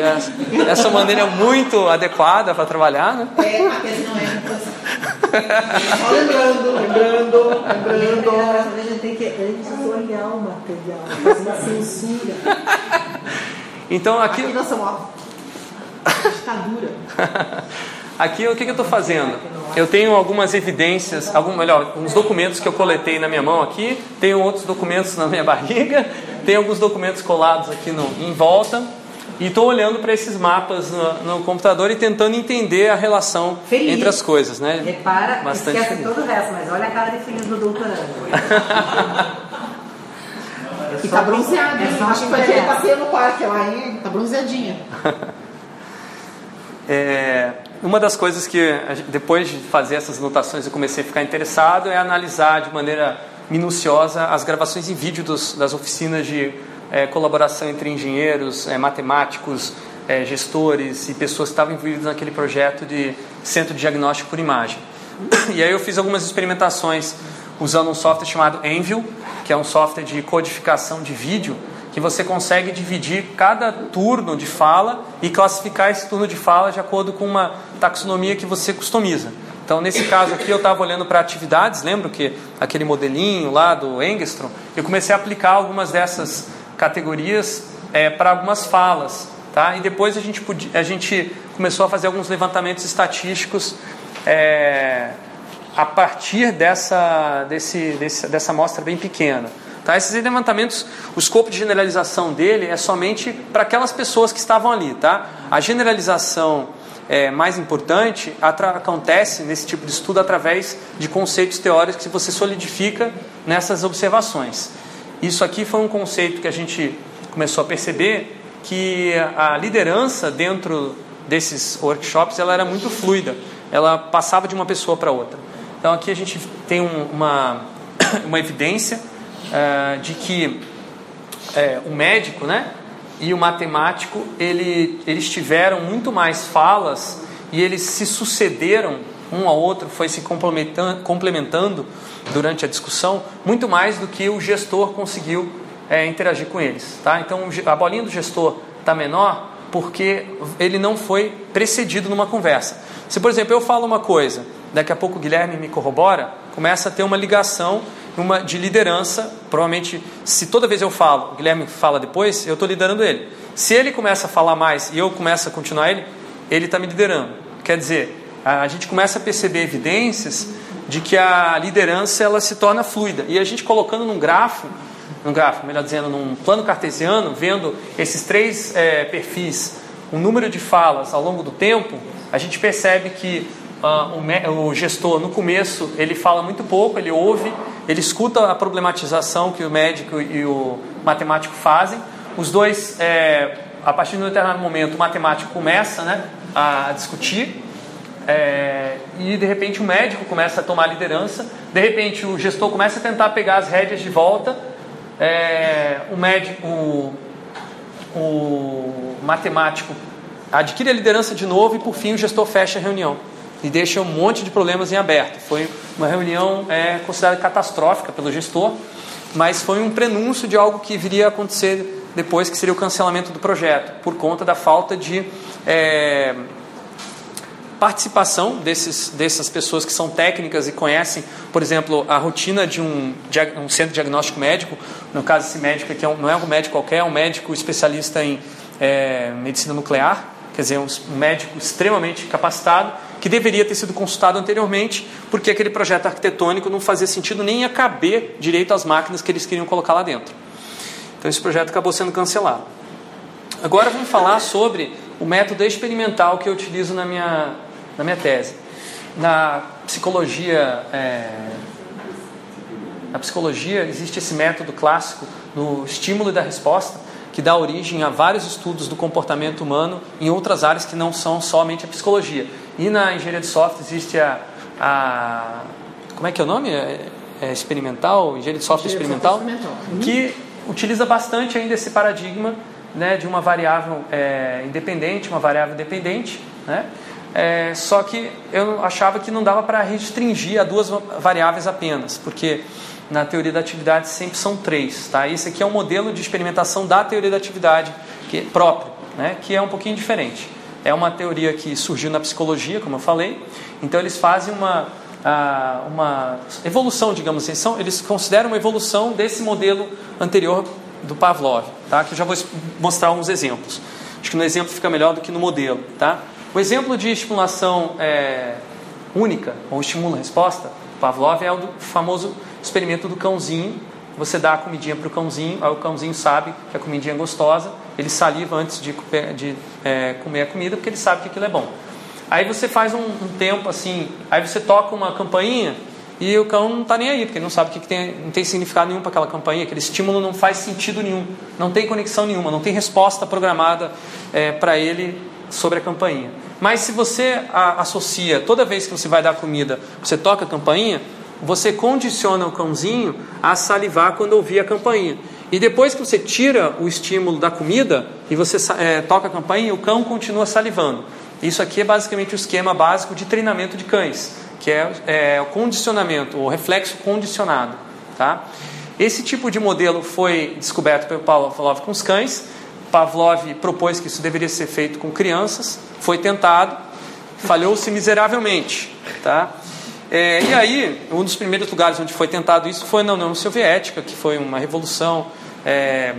Speaker 1: essa maneira é muito adequada para trabalhar, né?
Speaker 2: É, a tese não é lembrando, lembrando, lembrando. A gente tem que antes olhar o material, fazer uma censura.
Speaker 1: Então aqui.
Speaker 2: Aqui nós somos ditadura.
Speaker 1: Aqui o que, que eu estou fazendo? Eu tenho algumas evidências, algum, melhor, uns documentos que eu coletei na minha mão aqui, tenho outros documentos na minha barriga, tenho alguns documentos colados aqui no, em volta. E estou olhando para esses mapas no, no, computador e tentando entender a relação feliz. entre as coisas, né?
Speaker 2: Repara, Bastante esquece feliz. todo o resto, mas olha a cara de feliz do doutorando. e tá bronzeado, é Acho que foi passeio no parque lá, hein? Tá bronzeadinha.
Speaker 1: é, uma das coisas que depois de fazer essas anotações eu comecei a ficar interessado é analisar de maneira minuciosa as gravações em vídeo dos, das oficinas de é, colaboração entre engenheiros, é, matemáticos, é, gestores e pessoas que estavam envolvidas naquele projeto de centro de diagnóstico por imagem. E aí eu fiz algumas experimentações usando um software chamado Envil, que é um software de codificação de vídeo, que você consegue dividir cada turno de fala e classificar esse turno de fala de acordo com uma taxonomia que você customiza. Então, nesse caso aqui, eu estava olhando para atividades, lembro que aquele modelinho lá do Engstrom, eu comecei a aplicar algumas dessas categorias é, para algumas falas. Tá? E depois a gente, podia, a gente começou a fazer alguns levantamentos estatísticos é, a partir dessa, desse, desse, dessa amostra bem pequena. Tá? Esses levantamentos, o escopo de generalização dele é somente para aquelas pessoas que estavam ali. Tá? A generalização é, mais importante acontece nesse tipo de estudo através de conceitos teóricos que você solidifica nessas observações. Isso aqui foi um conceito que a gente começou a perceber que a liderança dentro desses workshops ela era muito fluida, ela passava de uma pessoa para outra. Então aqui a gente tem um, uma, uma evidência uh, de que o médico né, e o matemático ele, eles tiveram muito mais falas e eles se sucederam um ao outro, foi se complementando, durante a discussão, muito mais do que o gestor conseguiu é, interagir com eles. Tá? Então a bolinha do gestor está menor porque ele não foi precedido numa conversa. Se, por exemplo, eu falo uma coisa, daqui a pouco o Guilherme me corrobora, começa a ter uma ligação uma de liderança. Provavelmente, se toda vez eu falo, o Guilherme fala depois, eu estou liderando ele. Se ele começa a falar mais e eu começo a continuar ele, ele está me liderando. Quer dizer, a gente começa a perceber evidências de que a liderança ela se torna fluida. E a gente colocando num grafo num gráfico, melhor dizendo, num plano cartesiano, vendo esses três é, perfis, o número de falas ao longo do tempo, a gente percebe que uh, o, o, gestor, no começo, ele fala muito pouco, ele ouve, ele escuta a problematização que o médico e o matemático fazem. Os dois, é, a partir de um determinado momento, o matemático começa né, a discutir, é, e de repente o médico começa a tomar liderança, de repente o gestor começa a tentar pegar as rédeas de volta é, o médico, o, o matemático adquire a liderança de novo e por fim o gestor fecha a reunião e deixa um monte de problemas em aberto. Foi uma reunião é, considerada catastrófica pelo gestor, mas foi um prenúncio de algo que viria a acontecer depois, que seria o cancelamento do projeto, por conta da falta de é, participação desses, dessas pessoas que são técnicas e conhecem, por exemplo, a rotina de um, um centro diagnóstico médico. No caso, esse médico aqui é não é um médico qualquer, é um médico especialista em é, medicina nuclear, quer dizer, um, médico extremamente capacitado, que deveria ter sido consultado anteriormente, porque aquele projeto arquitetônico não fazia sentido nem caber direito às máquinas que eles queriam colocar lá dentro. Então, esse projeto acabou sendo cancelado. Agora vamos falar sobre o método experimental que eu utilizo na minha na minha tese. Na psicologia, é, na psicologia existe esse método clássico do estímulo e da resposta, que dá origem a vários estudos do comportamento humano em outras áreas que não são somente a psicologia. E na engenharia de software existe a, a como é que é o nome? É, é experimental, engenharia de software engenharia experimental, experimental, que utiliza bastante ainda esse paradigma né, de uma variável é, independente, uma variável dependente, né, é, só que eu achava que não dava para restringir a duas variáveis apenas, porque na teoria da atividade sempre são três. Tá? Esse aqui é um modelo de experimentação da teoria da atividade que próprio, né? que é um pouquinho diferente. É uma teoria que surgiu na psicologia, como eu falei. Então eles fazem uma, uma evolução, digamos assim. São, eles consideram uma evolução desse modelo anterior do Pavlov, tá? que eu já vou mostrar uns exemplos. Acho que no exemplo fica melhor do que no modelo. Tá? O exemplo de estimulação é, única, ou estimula-resposta, Pavlov é o famoso experimento do cãozinho. Você dá a comidinha para o cãozinho, aí o cãozinho sabe que a comidinha é gostosa, ele saliva antes de, de é, comer a comida porque ele sabe que aquilo é bom. Aí você faz um, um, tempo assim, aí você toca uma campainha e o cão não está nem aí, porque ele não sabe que, que tem, não tem significado nenhum para aquela campainha, aquele estímulo não faz sentido nenhum, não tem conexão nenhuma, não tem resposta programada é, para ele sobre a campainha. Mas se você associa, toda vez que você vai dar comida, você toca a campainha, você condiciona o cãozinho a salivar quando ouvir a campainha. E depois que você tira o estímulo da comida e você é, toca a campainha, o cão continua salivando. Isso aqui é basicamente o esquema básico de treinamento de cães, que é, é o condicionamento, o reflexo condicionado. Tá? Esse tipo de modelo foi descoberto pelo Pavlov com os cães. Pavlov propôs que isso deveria ser feito com crianças. Foi tentado, falhou-se miseravelmente. Tá? É, e aí, um dos primeiros lugares onde foi tentado isso foi na União Soviética, que foi uma revolução é,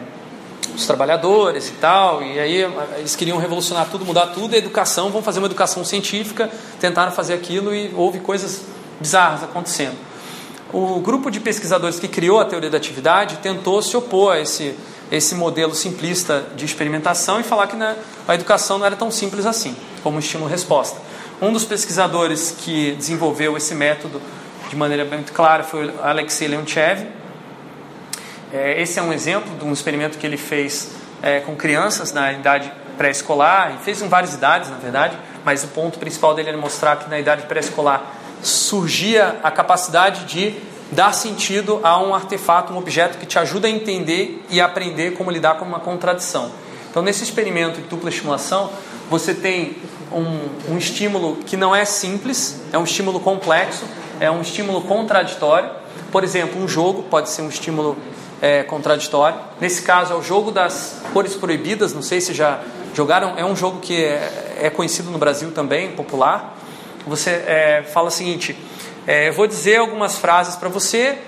Speaker 1: dos trabalhadores e tal. E aí eles queriam revolucionar tudo, mudar tudo, a educação, vão fazer uma educação científica, tentaram fazer aquilo e houve coisas bizarras acontecendo. O grupo de pesquisadores que criou a teoria da atividade tentou se opor a esse, esse modelo simplista de experimentação e falar que na, a educação não era tão simples assim, como estímulo-resposta. Um dos pesquisadores que desenvolveu esse método de maneira muito clara foi Alexei Leontiev. É, esse é um exemplo de um experimento que ele fez é, com crianças na idade pré-escolar, e fez em várias idades, na verdade, mas o ponto principal dele era mostrar que na idade pré-escolar surgia a capacidade de dar sentido a um artefato, um objeto que te ajuda a entender e aprender como lidar com uma contradição. Então, nesse experimento de dupla estimulação, você tem um, um estímulo que não é simples, é um estímulo complexo, é um estímulo contraditório. Por exemplo, um jogo pode ser um estímulo é, contraditório. Nesse caso, é o jogo das cores proibidas. Não sei se já jogaram. É um jogo que é, é conhecido no Brasil também, popular. Você é, fala o seguinte: é, eu vou dizer algumas frases para você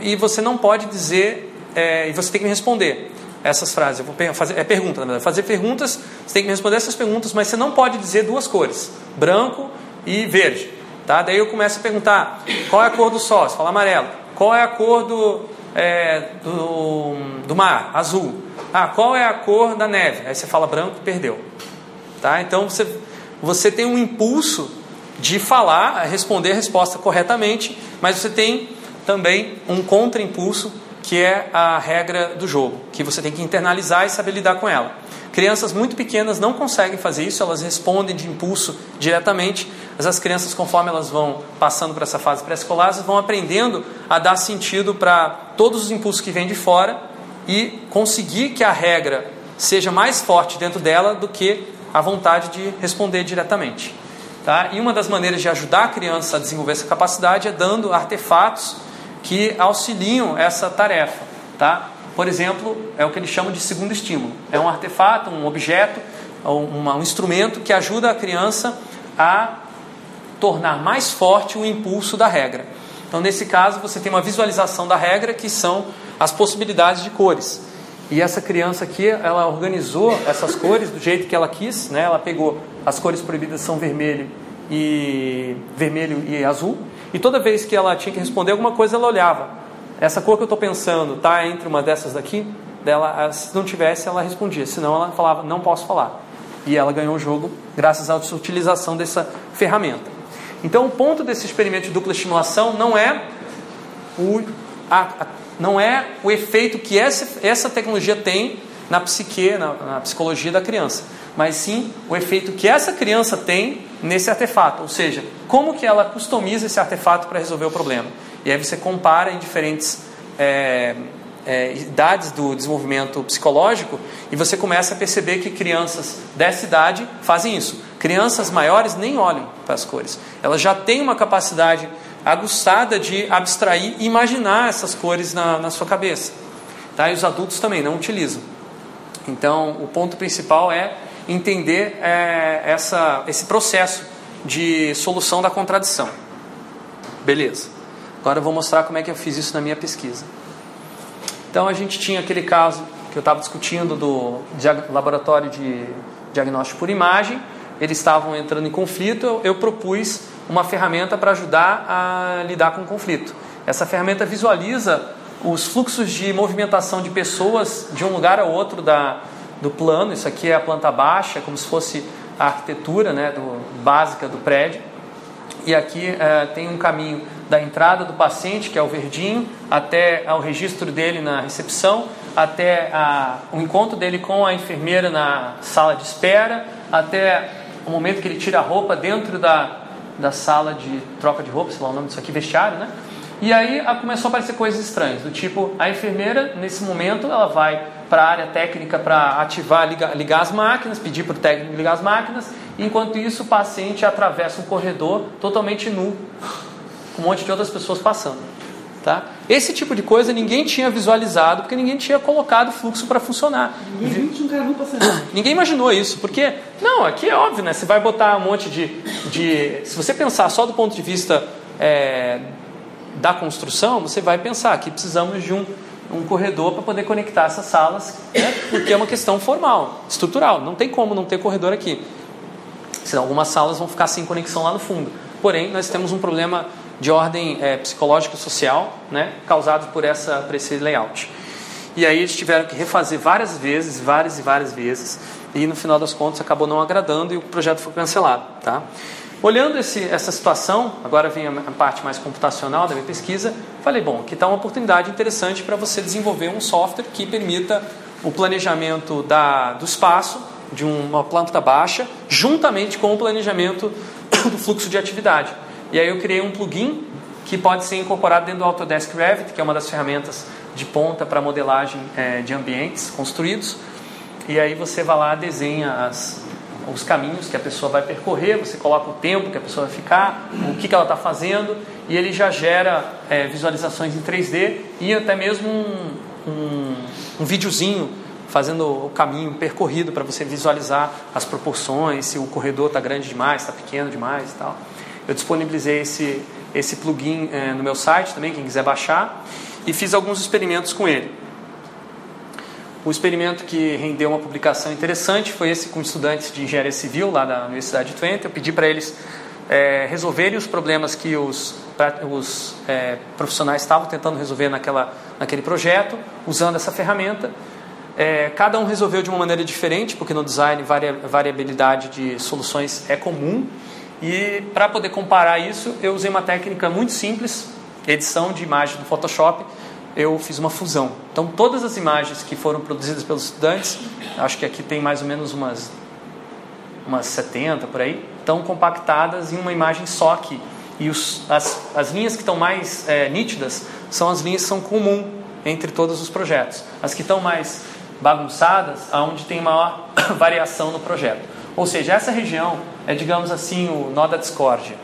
Speaker 1: e você não pode dizer é, e você tem que me responder essas frases. Eu vou fazer, é pergunta, na verdade. Fazer perguntas, você tem que me responder essas perguntas, mas você não pode dizer duas cores, branco e verde. Tá? Daí eu começo a perguntar, qual é a cor do sol? Você fala amarelo. Qual é a cor do, é, do, do mar? Azul. Ah, qual é a cor da neve? Aí você fala branco, perdeu. Tá? Então você, você tem um impulso de falar, responder a resposta corretamente, mas você tem também um contra-impulso que é a regra do jogo, que você tem que internalizar e saber lidar com ela. Crianças muito pequenas não conseguem fazer isso, elas respondem de impulso diretamente, mas as crianças, conforme elas vão passando por essa fase pré-escolar, vão aprendendo a dar sentido para todos os impulsos que vêm de fora e conseguir que a regra seja mais forte dentro dela do que a vontade de responder diretamente. Tá? E uma das maneiras de ajudar a criança a desenvolver essa capacidade é dando artefatos que auxiliam essa tarefa. Tá? Por exemplo, é o que eles chamam de segundo estímulo. É um artefato, um objeto, um, um instrumento que ajuda a criança a tornar mais forte o impulso da regra. Então, nesse caso, você tem uma visualização da regra que são as possibilidades de cores. E essa criança aqui, ela organizou essas cores do jeito que ela quis, né? Ela pegou as cores proibidas são vermelho e vermelho e azul. E toda vez que ela tinha que responder alguma coisa, ela olhava. Essa cor que eu estou pensando está entre uma dessas daqui? Dela, se não tivesse, ela respondia. Senão, ela falava, não posso falar. E ela ganhou o jogo graças à utilização dessa ferramenta. Então, o ponto desse experimento de dupla estimulação não é o, a, a, não é o efeito que essa, essa tecnologia tem na psique, na, na psicologia da criança, mas sim o efeito que essa criança tem nesse artefato, ou seja, como que ela customiza esse artefato para resolver o problema. E aí você compara em diferentes é, é, idades do desenvolvimento psicológico e você começa a perceber que crianças dessa idade fazem isso. Crianças maiores nem olham para as cores. Elas já têm uma capacidade aguçada de abstrair e imaginar essas cores na, na sua cabeça. Tá? E os adultos também não utilizam. Então, o ponto principal é entender é, essa, esse processo de solução da contradição. Beleza. Agora eu vou mostrar como é que eu fiz isso na minha pesquisa. Então, a gente tinha aquele caso que eu estava discutindo do laboratório de diagnóstico por imagem. Eles estavam entrando em conflito. Eu, eu propus uma ferramenta para ajudar a lidar com o conflito. Essa ferramenta visualiza os fluxos de movimentação de pessoas de um lugar a outro da, do plano. Isso aqui é a planta baixa, como se fosse a arquitetura né, do, básica do prédio. E aqui é, tem um caminho da entrada do paciente, que é o verdinho, até o registro dele na recepção, até a, o encontro dele com a enfermeira na sala de espera, até o momento que ele tira a roupa dentro da, da sala de troca de roupa, sei lá o nome disso aqui, vestiário, né? E aí começou a aparecer coisas estranhas, do tipo, a enfermeira, nesse momento, ela vai para a área técnica para ativar, ligar, ligar as máquinas, pedir para o técnico ligar as máquinas, enquanto isso o paciente atravessa um corredor totalmente nu, com um monte de outras pessoas passando. Tá? Esse tipo de coisa ninguém tinha visualizado, porque ninguém tinha colocado o fluxo para funcionar.
Speaker 2: Ninguém.
Speaker 1: Ninguém imaginou isso, porque, não, aqui é óbvio, né? Você vai botar um monte de. de se você pensar só do ponto de vista é, da construção, você vai pensar que precisamos de um, um corredor para poder conectar essas salas, né? porque é uma questão formal, estrutural. Não tem como não ter corredor aqui. Senão algumas salas vão ficar sem conexão lá no fundo. Porém, nós temos um problema de ordem é, psicológica e social, né, causado por, essa, por esse layout. E aí eles tiveram que refazer várias vezes, várias e várias vezes, e no final das contas acabou não agradando e o projeto foi cancelado. Tá? Olhando esse, essa situação, agora vem a parte mais computacional da minha pesquisa, falei, bom, aqui está uma oportunidade interessante para você desenvolver um software que permita o planejamento da, do espaço de uma planta baixa, juntamente com o planejamento do fluxo de atividade. E aí eu criei um plugin que pode ser incorporado dentro do Autodesk Revit, que é uma das ferramentas de ponta para modelagem é, de ambientes construídos. E aí você vai lá, desenha as, os caminhos que a pessoa vai percorrer, você coloca o tempo que a pessoa vai ficar, o que, que ela está fazendo, e ele já gera é, visualizações em 3D e até mesmo um, um, um videozinho fazendo o caminho percorrido para você visualizar as proporções, se o corredor está grande demais, está pequeno demais e tal. Eu disponibilizei esse, esse plugin é, no meu site também, quem quiser baixar, e fiz alguns experimentos com ele. O experimento que rendeu uma publicação interessante foi esse com estudantes de engenharia civil lá da Universidade de Twente. Eu pedi para eles é, resolverem os problemas que os, os é, profissionais estavam tentando resolver naquela, naquele projeto, usando essa ferramenta. É, cada um resolveu de uma maneira diferente, porque no design varia, variabilidade de soluções é comum. E para poder comparar isso, eu usei uma técnica muito simples, edição de imagem do Photoshop, eu fiz uma fusão. Então, todas as imagens que foram produzidas pelos estudantes, acho que aqui tem mais ou menos umas, umas 70 por aí, estão compactadas em uma imagem só aqui. E os, as, as linhas que estão mais é, nítidas são as linhas que são comum entre todos os projetos. As que estão mais bagunçadas, aonde tem maior variação no projeto. Ou seja, essa região é, digamos assim, o nó da discórdia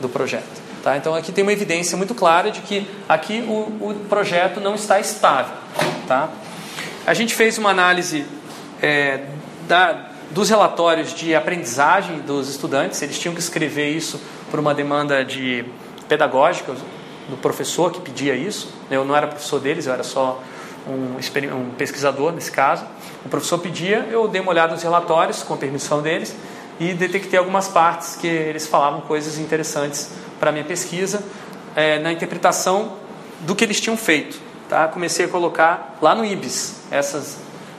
Speaker 1: do projeto. Tá? Então aqui tem uma evidência muito clara de que aqui o, o projeto não está estável. Tá? A gente fez uma análise é, da, dos relatórios de aprendizagem dos estudantes, eles tinham que escrever isso por uma demanda de pedagógica do professor que pedia isso. Eu não era professor deles, eu era só um, um pesquisador nesse caso. O professor pedia, eu dei uma olhada nos relatórios com permissão deles e detectei algumas partes que eles falavam coisas interessantes para minha pesquisa é, na interpretação do que eles tinham feito. Tá? Comecei a colocar lá no IBIS essas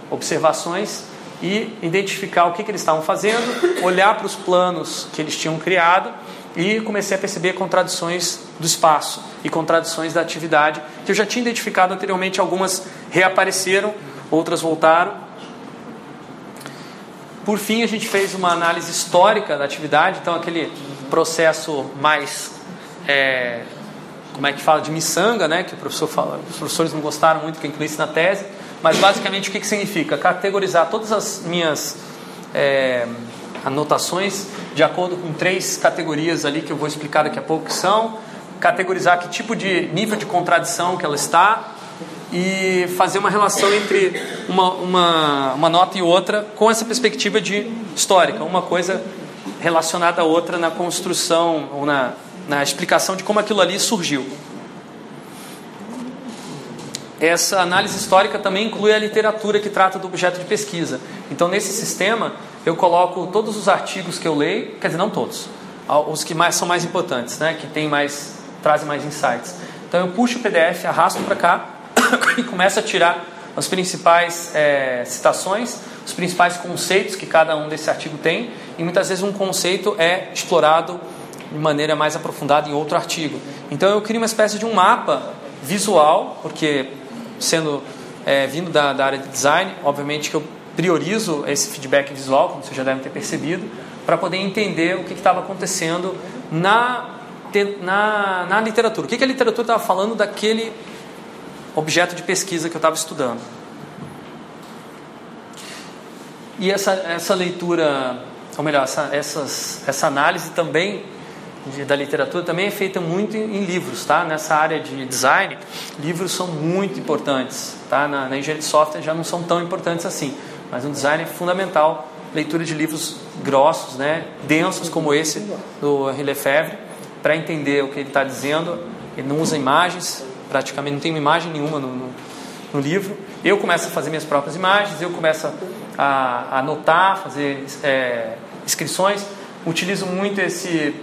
Speaker 1: observações e identificar o que, que eles estavam fazendo, olhar para os planos que eles tinham criado e comecei a perceber contradições do espaço e contradições da atividade que eu já tinha identificado anteriormente. Algumas reapareceram, outras voltaram por fim, a gente fez uma análise histórica da atividade, então aquele processo mais, é, como é que fala, de miçanga, né, que o professor fala, os professores não gostaram muito que eu incluísse na tese, mas basicamente o que, que significa? Categorizar todas as minhas é, anotações de acordo com três categorias ali que eu vou explicar daqui a pouco que são, categorizar que tipo de nível de contradição que ela está, e fazer uma relação entre uma, uma, uma nota e outra com essa perspectiva de histórica, uma coisa relacionada à outra na construção ou na, na explicação de como aquilo ali surgiu. Essa análise histórica também inclui a literatura que trata do objeto de pesquisa. Então, nesse sistema, eu coloco todos os artigos que eu leio, quer dizer, não todos, os que mais são mais importantes, né, que tem mais, trazem mais insights. Então, eu puxo o PDF, arrasto para cá e começa a tirar as principais é, citações, os principais conceitos que cada um desse artigo tem, e muitas vezes um conceito é explorado de maneira mais aprofundada em outro artigo. Então eu crio uma espécie de um mapa visual, porque sendo é, vindo da, da, área de design, obviamente que eu priorizo esse feedback visual, como vocês já devem ter percebido, para poder entender o que estava acontecendo na, na, na literatura. O que, que a literatura estava falando daquele objeto de pesquisa que eu estava estudando. E essa, essa leitura, ou melhor, essa, essas, essa análise também de, da literatura também é feita muito em, em, livros, tá? Nessa área de design, livros são muito importantes, tá? Na, na, engenharia de software já não são tão importantes assim, mas no design é fundamental leitura de livros grossos, né? Densos como esse do Henri Lefebvre, para entender o que ele está dizendo. Ele não usa imagens, praticamente não tem imagem nenhuma no, no, no livro. Eu começo a fazer minhas próprias imagens, eu começo a, a anotar, fazer é, inscrições. Utilizo muito esse.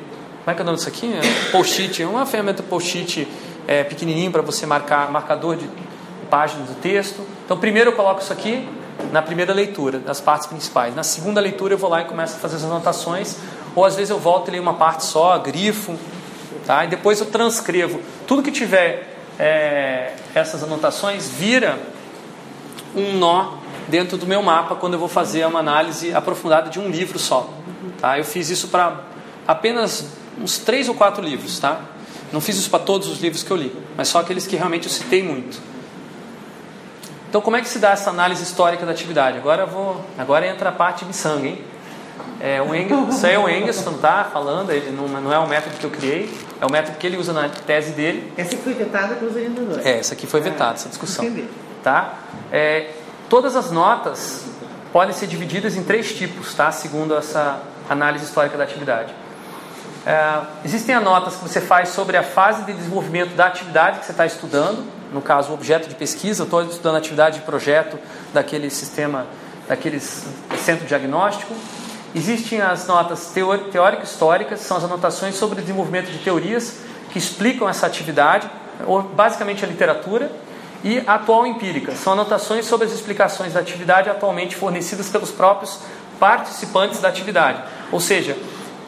Speaker 1: Como é que é o nome disso aqui? É post-it. É uma ferramenta post-it é, pequenininho para você marcar marcador de páginas do texto. Então, primeiro eu coloco isso aqui na primeira leitura, das partes principais. Na segunda leitura eu vou lá e começo a fazer as anotações. Ou às vezes eu volto e leio uma parte só, grifo, tá? E depois eu transcrevo tudo que tiver é, essas anotações vira um nó dentro do meu mapa quando eu vou fazer uma análise aprofundada de um livro só. Tá? Eu fiz isso para apenas uns três ou quatro livros, tá? Não fiz isso para todos os livros que eu li, mas só aqueles que realmente eu citei muito. Então, como é que se dá essa análise histórica da atividade? Agora vou, agora entra a parte de sangue, hein? É, o Engels, isso aí é o Engelston tá falando, ele não, não é um método que eu criei, é o método que ele usa na tese dele.
Speaker 2: Essa foi vetada pelos orientadores.
Speaker 1: É, essa aqui foi vetada, essa discussão. Entendi. Tá? É, todas as notas podem ser divididas em três tipos, tá? segundo essa análise histórica da atividade. É, existem as notas que você faz sobre a fase de desenvolvimento da atividade que você está estudando, no caso, o objeto de pesquisa, eu estou estudando a atividade de projeto daquele sistema, daquele centro diagnóstico. Existem as notas teórico-históricas, são as anotações sobre o desenvolvimento de teorias que explicam essa atividade, basicamente a literatura, e atual empírica, são anotações sobre as explicações da atividade atualmente fornecidas pelos próprios participantes da atividade. Ou seja,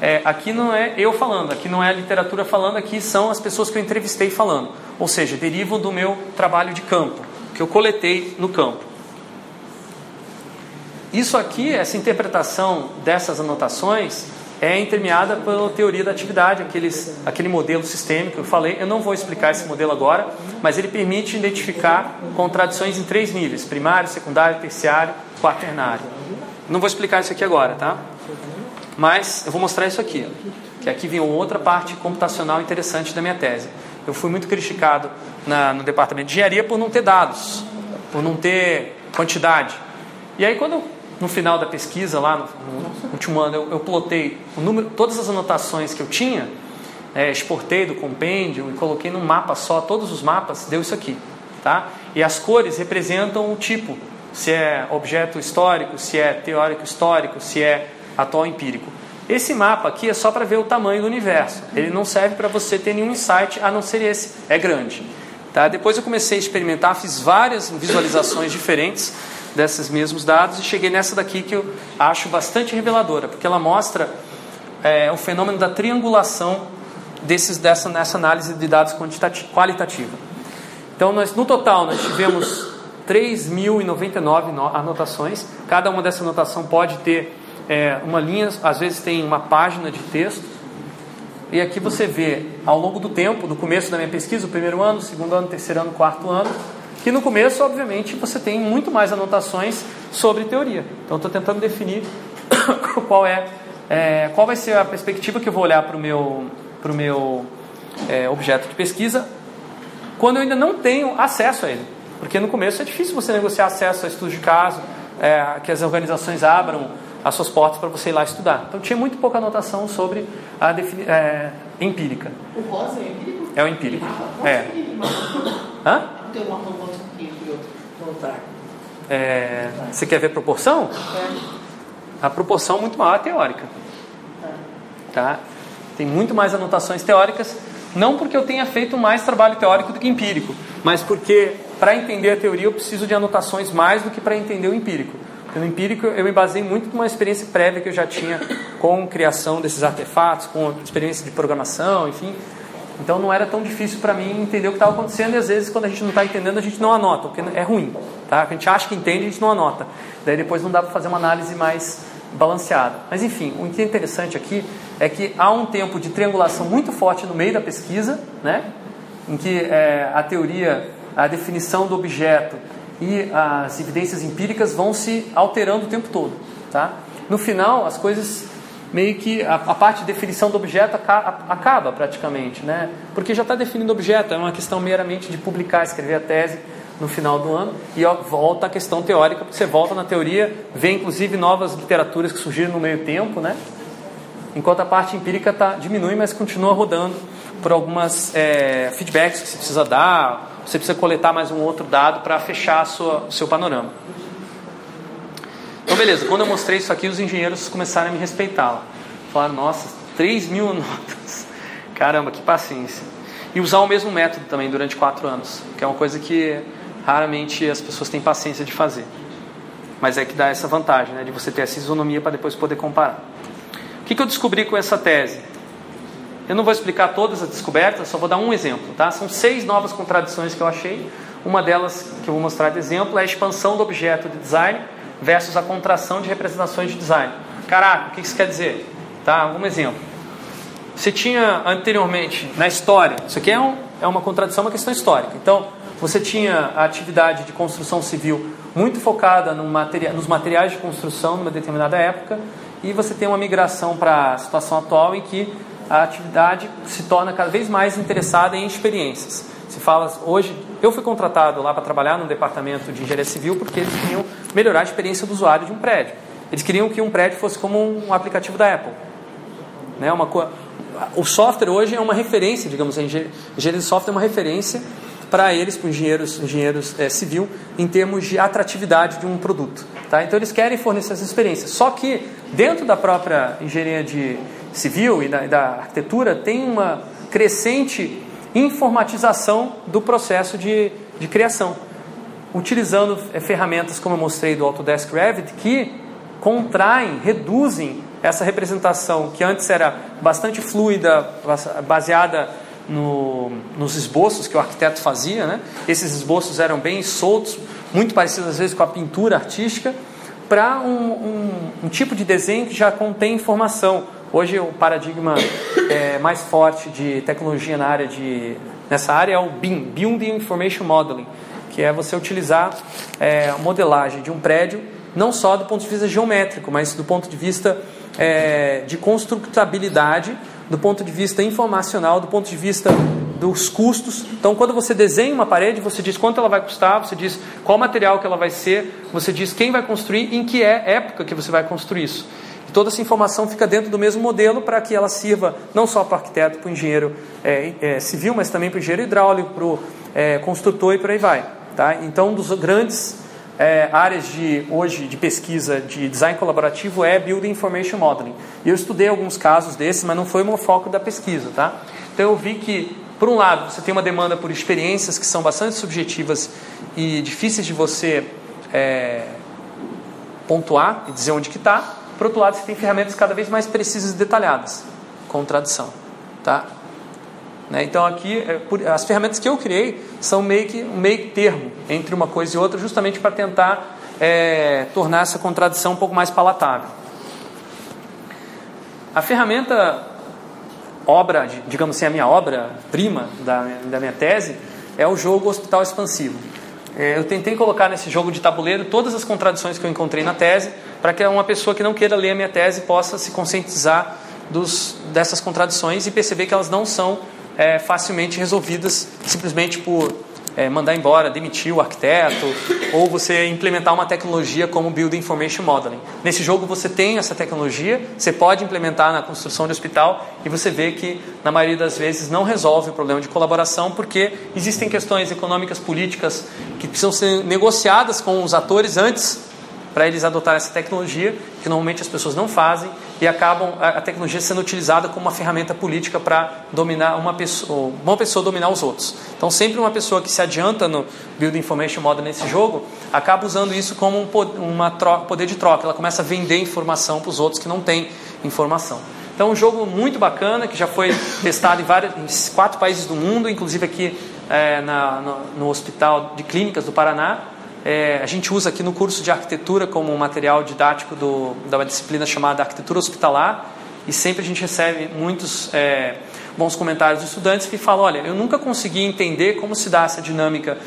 Speaker 1: é, aqui não é eu falando, aqui não é a literatura falando, aqui são as pessoas que eu entrevistei falando. Ou seja, derivam do meu trabalho de campo, que eu coletei no campo. Isso aqui, essa interpretação dessas anotações, é intermeada pela teoria da atividade, aqueles, aquele modelo sistêmico que eu falei. Eu não vou explicar esse modelo agora, mas ele permite identificar contradições em três níveis: primário, secundário, terciário, quaternário. Não vou explicar isso aqui agora, tá? Mas eu vou mostrar isso aqui, que aqui vem outra parte computacional interessante da minha tese. Eu fui muito criticado na, no departamento de engenharia por não ter dados, por não ter quantidade. E aí, quando no final da pesquisa, lá no, no último ano, eu, eu plotei o número, todas as anotações que eu tinha, é, exportei do compêndio e coloquei num mapa só, todos os mapas, deu isso aqui. Tá? E as cores representam o tipo, se é objeto histórico, se é teórico histórico, se é atual empírico. Esse mapa aqui é só para ver o tamanho do universo. Ele não serve para você ter nenhum insight a não ser esse. É grande. Tá? Depois eu comecei a experimentar, fiz várias visualizações diferentes desses mesmos dados e cheguei nessa daqui que eu acho bastante reveladora, porque ela mostra é, o fenômeno da triangulação desses, dessa, nessa análise de dados qualitativa. Então, nós, no total, nós tivemos 3.099 anotações. Cada uma dessa anotação pode ter é, uma linha, às vezes tem uma página de texto. E aqui você vê, ao longo do tempo, do começo da minha pesquisa, o primeiro ano, segundo ano, terceiro ano, quarto ano, que no começo, obviamente, você tem muito mais anotações sobre teoria. Então, estou tentando definir qual é, é, qual vai ser a perspectiva que eu vou olhar para o meu, pro meu é, objeto de pesquisa quando eu ainda não tenho acesso a ele. Porque no começo é difícil você negociar acesso a estudos de caso, é, que as organizações abram as suas portas para você ir lá estudar. Então tinha muito pouca anotação sobre a é, empírica.
Speaker 2: O rosa é empírico?
Speaker 1: É o empírico. Ah, é. Hã?
Speaker 2: Tem uma voltar.
Speaker 1: É, você quer ver proporção? A proporção muito maior é teórica. Tá? Tem muito mais anotações teóricas, não porque eu tenha feito mais trabalho teórico do que empírico, mas porque para entender a teoria eu preciso de anotações mais do que para entender o empírico. No empírico eu me basei muito numa experiência prévia que eu já tinha com criação desses artefatos, com experiência de programação, enfim. Então não era tão difícil para mim entender o que estava acontecendo e às vezes quando a gente não está entendendo a gente não anota, porque é ruim, tá? A gente acha que entende a gente não anota. Daí depois não dá para fazer uma análise mais balanceada. Mas enfim, o que é interessante aqui é que há um tempo de triangulação muito forte no meio da pesquisa, né? Em que é, a teoria, a definição do objeto e as evidências empíricas vão se alterando o tempo todo, tá? No final, as coisas meio que a, a parte de definição do objeto acaba, acaba praticamente, né? Porque já está definindo objeto, é uma questão meramente de publicar, escrever a tese no final do ano e ó, volta a questão teórica, você volta na teoria, vê inclusive novas literaturas que surgiram no meio tempo, né? Enquanto a parte empírica tá, diminui, mas continua rodando por algumas é, feedbacks que você precisa dar, você precisa coletar mais um outro dado para fechar sua, o seu panorama. Então, beleza, quando eu mostrei isso aqui, os engenheiros começaram a me respeitar. Falaram, nossa, 3 mil notas. Caramba, que paciência. E usar o mesmo método também durante quatro anos, que é uma coisa que raramente as pessoas têm paciência de fazer. Mas é que dá essa vantagem, né, de você ter essa isonomia para depois poder comparar. O que, que eu descobri com essa tese? Eu não vou explicar todas as descobertas, só vou dar um exemplo. Tá? São seis novas contradições que eu achei. Uma delas que eu vou mostrar de exemplo é a expansão do objeto de design versus a contração de representações de design. Caraca, o que isso quer dizer? Tá? Um exemplo. Você tinha anteriormente, na história, isso aqui é, um, é uma contradição, uma questão histórica. Então, você tinha a atividade de construção civil muito focada no materia, nos materiais de construção numa determinada época, e você tem uma migração para a situação atual em que a atividade se torna cada vez mais interessada em experiências. Se fala hoje, eu fui contratado lá para trabalhar no departamento de engenharia civil porque eles queriam melhorar a experiência do usuário de um prédio. Eles queriam que um prédio fosse como um aplicativo da Apple. Né? Uma, o software hoje é uma referência, digamos, a engenharia de software é uma referência para eles, para engenheiros, engenheiros é, civil, em termos de atratividade de um produto. Tá? Então eles querem fornecer essa experiência. Só que dentro da própria engenharia de civil e da, da arquitetura tem uma crescente informatização do processo de, de criação, utilizando é, ferramentas como eu mostrei do Autodesk Revit que contraem, reduzem essa representação que antes era bastante fluida, baseada no, nos esboços que o arquiteto fazia, né? Esses esboços eram bem soltos, muito parecidos às vezes com a pintura artística, para um, um, um, tipo de desenho que já contém informação. Hoje o paradigma é, mais forte de tecnologia na área de nessa área é o BIM, Building Information Modeling, que é você utilizar é, modelagem de um prédio não só do ponto de vista geométrico, mas do ponto de vista é, de construtabilidade do ponto de vista informacional, do ponto de vista dos custos. Então, quando você desenha uma parede, você diz quanto ela vai custar, você diz qual material que ela vai ser, você diz quem vai construir, em que é época que você vai construir isso. Toda essa informação fica dentro do mesmo modelo para que ela sirva não só para o arquiteto, para o engenheiro é, é, civil, mas também para o engenheiro hidráulico, para o é, construtor e por aí vai. Tá? Então, um dos grandes é, áreas de hoje de pesquisa de design colaborativo é Building Information Modeling. E eu estudei alguns casos desses, mas não foi o meu foco da pesquisa, tá? Então eu vi que, por um lado, você tem uma demanda por experiências que são bastante subjetivas e difíceis de você é, pontuar e dizer onde que está. Por outro lado, você tem ferramentas cada vez mais precisas e detalhadas, com tradução, tá? Né? Então aqui é as ferramentas que eu criei são meio que um meio termo entre uma coisa e outra, justamente para tentar é, tornar essa contradição um pouco mais palatável. A ferramenta obra, digamos assim, a minha obra prima da, da minha tese é o jogo Hospital Expansivo. É, eu tentei colocar nesse jogo de tabuleiro todas as contradições que eu encontrei na tese, para que uma pessoa que não queira ler a minha tese possa se conscientizar dos, dessas contradições e perceber que elas não são é, facilmente resolvidas simplesmente por é, mandar embora, demitir o arquiteto, ou você implementar uma tecnologia como Building Information Modeling. Nesse jogo você tem essa tecnologia, você pode implementar na construção de hospital e você vê que na maioria das vezes não resolve o problema de colaboração porque existem questões econômicas, políticas que precisam ser negociadas com os atores antes para eles adotarem essa tecnologia, que normalmente as pessoas não fazem, e acabam a, tecnologia sendo utilizada como uma ferramenta política para dominar uma pessoa, uma pessoa dominar os outros. Então, sempre uma pessoa que se adianta no Build Information Model nesse jogo, acaba usando isso como um uma poder de troca. Ela começa a vender informação para os outros que não têm informação. Então, um jogo muito bacana que já foi testado em, vários, em quatro países do mundo, inclusive aqui é, na, no, no, Hospital de Clínicas do Paraná. É, a gente usa aqui no curso de arquitetura como material didático do, da disciplina chamada Arquitetura Hospitalar e sempre a gente recebe muitos é, bons comentários dos estudantes que falam: olha, eu nunca consegui entender como se dá essa dinâmica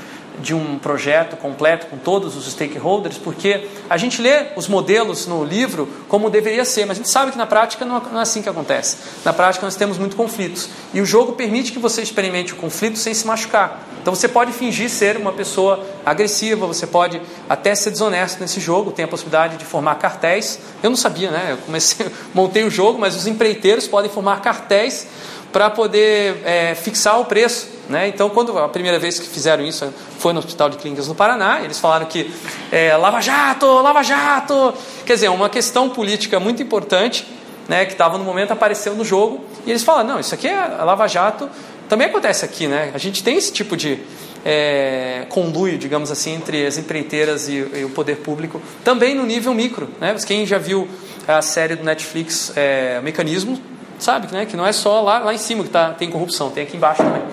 Speaker 1: de um projeto completo com todos os stakeholders, porque a gente lê os modelos no livro como deveria ser, mas a gente sabe que na prática não é assim que acontece. Na prática nós temos muitos conflitos e o jogo permite que você experimente o conflito sem se machucar. Então você pode fingir ser uma pessoa agressiva, você pode até ser desonesto nesse jogo, tem a possibilidade de formar cartéis. Eu não sabia, né? Eu comecei, montei o jogo, mas os empreiteiros podem formar cartéis para poder é, fixar o preço. Né? Então, quando a primeira vez que fizeram isso foi no Hospital de Clínicas no Paraná, eles falaram que é, Lava Jato, Lava Jato. Quer dizer, uma questão política muito importante né, que estava no momento apareceu no jogo e eles falaram: não, isso aqui é Lava Jato, também acontece aqui, né? A gente tem esse tipo de é, conluio, digamos assim, entre as empreiteiras e, e, o poder público, também no nível micro. Né? Quem já viu a série do Netflix é, Mecanismo, sabe né, que não é só lá, lá em cima que tá, tem corrupção, tem aqui embaixo também.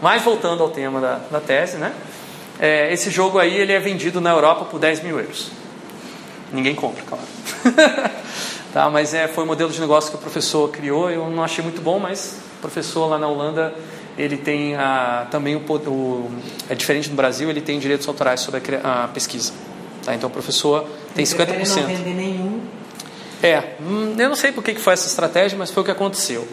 Speaker 1: Mas voltando ao tema da, da tese, né? É, esse jogo aí ele é vendido na Europa por 10 mil euros. Ninguém compra, claro. tá, mas é, foi o modelo de negócio que o professor criou. Eu não achei muito bom, mas o professor lá na Holanda ele tem a, também o, o, é diferente do Brasil, ele tem direitos autorais sobre a, a pesquisa. Tá? Então o professor tem 50%.
Speaker 2: Não vender nenhum.
Speaker 1: É, hum, eu não sei por que foi essa estratégia, mas foi o que aconteceu.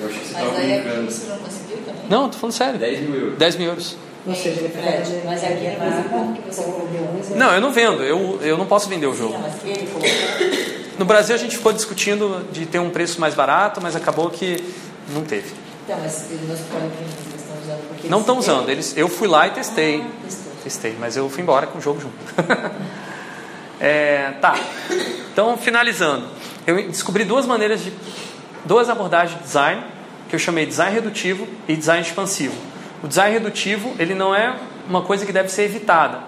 Speaker 4: Eu acho que você mas aí aqui você não conseguiu também?
Speaker 1: Não, tô falando sério.
Speaker 4: 10 mil euros.
Speaker 1: 10 mil euros.
Speaker 2: Ou seja, ele
Speaker 4: Fred, mas aqui é mais pouco que você vendeu.
Speaker 1: Não, eu não vendo, eu, eu não posso vender o jogo. No Brasil a gente ficou discutindo de ter um preço mais barato, mas acabou que não teve.
Speaker 4: Então, mas eles não estão usando porque
Speaker 1: Não estão usando, eles, eu fui lá e testei.
Speaker 4: Ah.
Speaker 1: Testei, mas eu fui embora com o jogo junto. é, tá, então finalizando. Eu descobri duas maneiras de. duas abordagens de design, que eu chamei design redutivo e design expansivo. O design redutivo, ele não é uma coisa que deve ser evitada,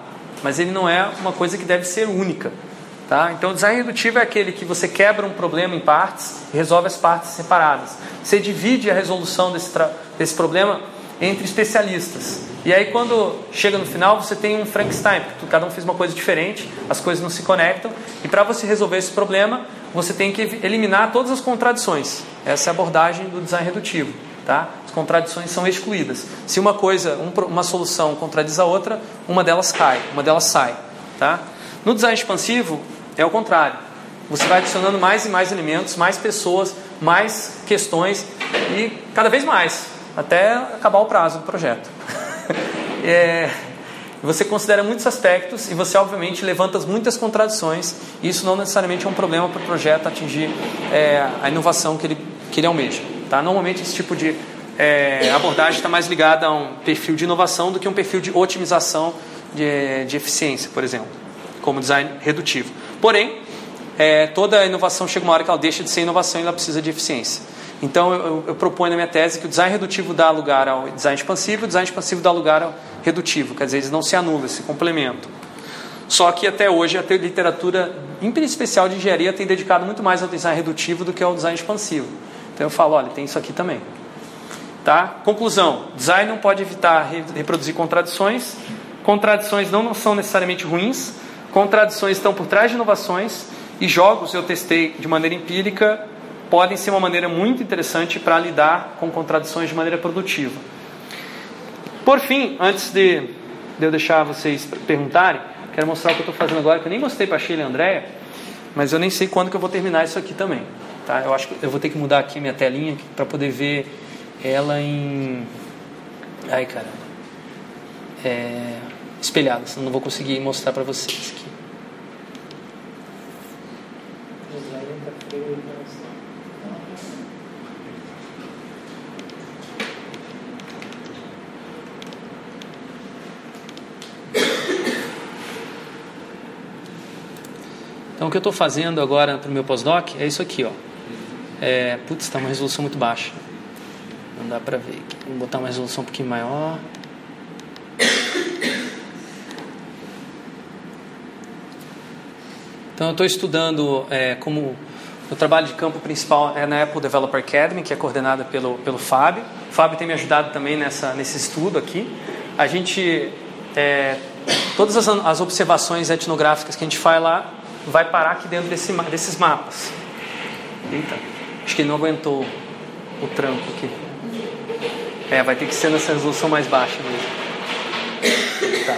Speaker 1: mas ele não é uma coisa que deve ser única. Tá? Então, o design redutivo é aquele que você quebra um problema em partes e resolve as partes separadas. Você divide a resolução desse, desse problema entre especialistas. E aí, quando chega no final, você tem um Frankenstein, porque cada um fez uma coisa diferente, as coisas não se conectam. E para você resolver esse problema, você tem que eliminar todas as contradições. Essa é a abordagem do design redutivo. Tá? As contradições são excluídas. Se uma coisa, uma solução contradiz a outra, uma delas cai, uma delas sai. Tá? No design expansivo, é o contrário. Você vai adicionando mais e mais elementos, mais pessoas, mais questões e cada vez mais, até acabar o prazo do projeto. é, você considera muitos aspectos e você, obviamente, levanta muitas contradições. E isso não necessariamente é um problema para o projeto atingir é, a inovação que ele, que ele almeja. Tá? Normalmente, esse tipo de é, abordagem está mais ligada a um perfil de inovação do que um perfil de otimização de, de eficiência, por exemplo, como design redutivo. Porém, é, toda inovação chega uma hora que ela deixa de ser inovação e ela precisa de eficiência. Então, eu, eu, proponho na minha tese que o design redutivo dá lugar ao design expansivo, o design expansivo dá lugar ao redutivo, quer dizer, eles não se anulam, se complementam. Só que até hoje a literatura, em especial de engenharia, tem dedicado muito mais ao design redutivo do que ao design expansivo. Então eu falo, olha, tem isso aqui também. Tá? Conclusão: design não pode evitar reproduzir contradições. Contradições não são necessariamente ruins. Contradições estão por trás de inovações. E jogos eu testei de maneira empírica podem ser uma maneira muito interessante para lidar com contradições de maneira produtiva. Por fim, antes de, de eu deixar vocês perguntarem, quero mostrar o que eu estou fazendo agora, que eu nem mostrei para a Sheila e a Andréia, mas eu nem sei quando que eu vou terminar isso aqui também. Tá? Eu acho que eu vou ter que mudar aqui minha telinha para poder ver ela em. Ai, cara. É... Espelhada, senão não vou conseguir mostrar para vocês aqui. Então o que eu estou fazendo agora para o meu pós-doc é isso aqui, ó. É, putz, está uma resolução muito baixa. Não dá para ver. Vou botar uma resolução um pouquinho maior. Então eu estou estudando é, como Meu trabalho de campo principal é na Apple Developer Academy, que é coordenada pelo, pelo Fábio. O Fábio tem me ajudado também nessa, nesse estudo aqui. A gente, é, todas as, as, observações etnográficas que a gente faz lá, vai parar aqui dentro desse, desses mapas. Eita, acho que ele não aguentou o tranco aqui. É, vai ter que ser nessa resolução mais baixa mesmo. Tá.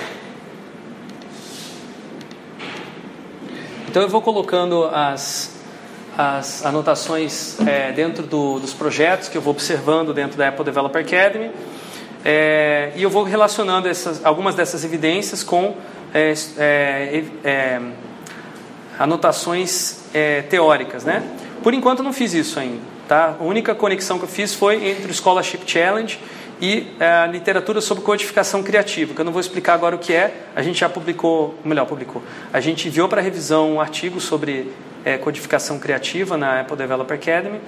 Speaker 1: Então eu vou colocando as, as anotações é, dentro do, dos projetos que eu vou observando dentro da Apple Developer Academy é, e eu vou relacionando essas, algumas dessas evidências com é, é, é anotações é, teóricas, né? Por enquanto não fiz isso ainda, tá? A única conexão que eu fiz foi entre o Scholarship Challenge e a literatura sobre codificação criativa, que eu não vou explicar agora o que é, a gente já publicou, melhor, publicou, a gente enviou para revisão um artigo sobre é, codificação criativa na Apple Developer Academy.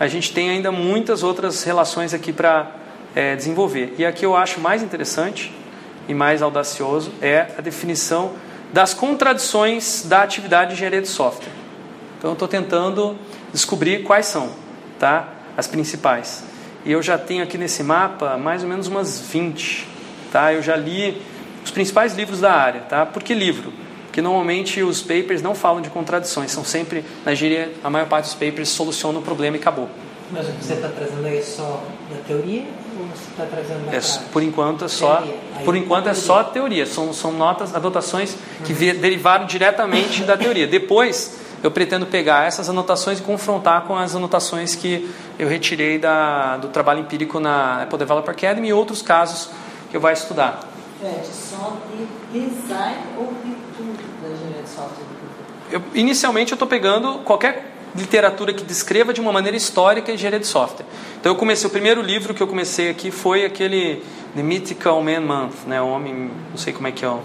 Speaker 1: A gente tem ainda muitas outras relações aqui para é, desenvolver. E aqui eu acho mais interessante e mais audacioso é a definição das contradições da atividade de engenharia de software. Então eu estou tentando descobrir quais são, tá? As principais. E eu já tenho aqui nesse mapa mais ou menos umas 20, tá? Eu já li os principais livros da área, tá? Por que livro? Porque normalmente os papers não falam de contradições, são sempre, na engenharia, a maior parte dos papers soluciona o problema e acabou.
Speaker 2: Mas o que você está trazendo aí é só da teoria você está trazendo da
Speaker 1: é, prática? Por enquanto é só, por enquanto é só teoria, são, são notas, anotações que uhum. derivaram diretamente da teoria. Depois eu pretendo pegar essas anotações e confrontar com as anotações que eu retirei da, do trabalho empírico na Apple Developer Academy e outros casos que eu vou estudar.
Speaker 2: Fred, só de design ou de
Speaker 1: eu, inicialmente eu estou pegando qualquer literatura que descreva de uma maneira histórica a engenharia de software. Então eu comecei, o primeiro livro que eu comecei aqui foi aquele The Mythical Man Month, né, o homem, não sei como é que é o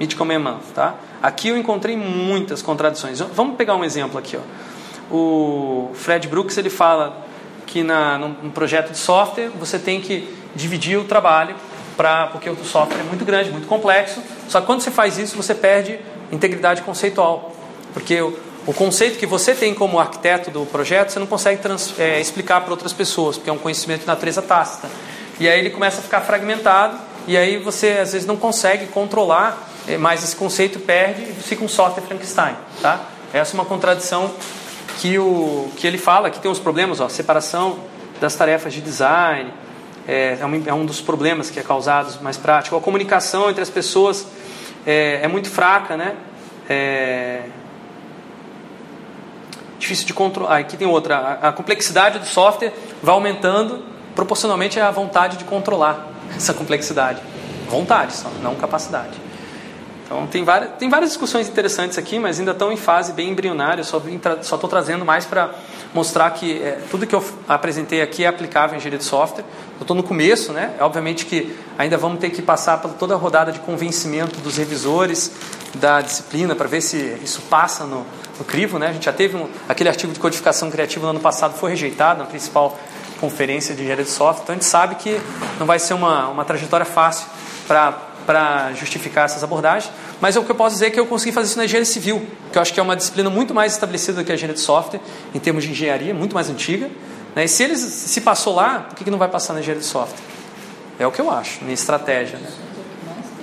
Speaker 1: Mythical Man Month, tá? Aqui eu encontrei muitas contradições. Vamos pegar um exemplo aqui, ó. O Fred Brooks ele fala que na, num projeto de software você tem que dividir o trabalho para porque o software é muito grande, muito complexo. Só que quando você faz isso você perde integridade conceitual. Porque o, o conceito que você tem como arquiteto do projeto, você não consegue trans, é, explicar para outras pessoas, porque é um conhecimento de natureza tácita. E aí ele começa a ficar fragmentado, e aí você às vezes não consegue controlar, é, mas esse conceito perde e fica um software Frankenstein. Tá? Essa é uma contradição que, o, que ele fala, que tem uns problemas, ó, separação das tarefas de design, é, é, um, é um dos problemas que é causado mais prático. A comunicação entre as pessoas é, é muito fraca, né? É, difícil de controlar. Aqui tem outra. A, complexidade do software vai aumentando proporcionalmente à vontade de controlar essa complexidade. Vontade só, não capacidade. Então tem várias, tem várias discussões interessantes aqui, mas ainda estão em fase bem embrionária. Só estou trazendo mais para mostrar que é, tudo que eu apresentei aqui é aplicável em engenharia de software. Eu estou no começo, né? Obviamente que ainda vamos ter que passar por toda a rodada de convencimento dos revisores da disciplina para ver se isso passa no, no crivo, né? A gente já teve um, aquele artigo de codificação criativa no ano passado foi rejeitado na principal conferência de engenharia de software. Então a gente sabe que não vai ser uma, uma trajetória fácil para justificar essas abordagens, mas o que eu posso dizer é que eu consegui fazer isso na engenharia civil, que eu acho que é uma disciplina muito mais estabelecida do que a engenharia de software, em termos de engenharia, muito mais antiga. Né? E se eles se passou lá, por que, que não vai passar na engenharia de software? É o que eu acho, minha estratégia. Né?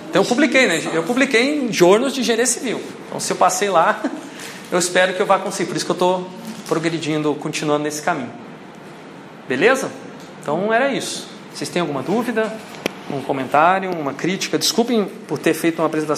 Speaker 1: Então eu publiquei, né? Eu publiquei em jornais de engenharia civil. Então se eu passei lá, eu espero que eu vá conseguir. Por isso que eu estou progredindo, continuando nesse caminho. Beleza? Então era isso. Vocês têm alguma dúvida? um comentário, uma crítica. Desculpem por ter feito uma apresentação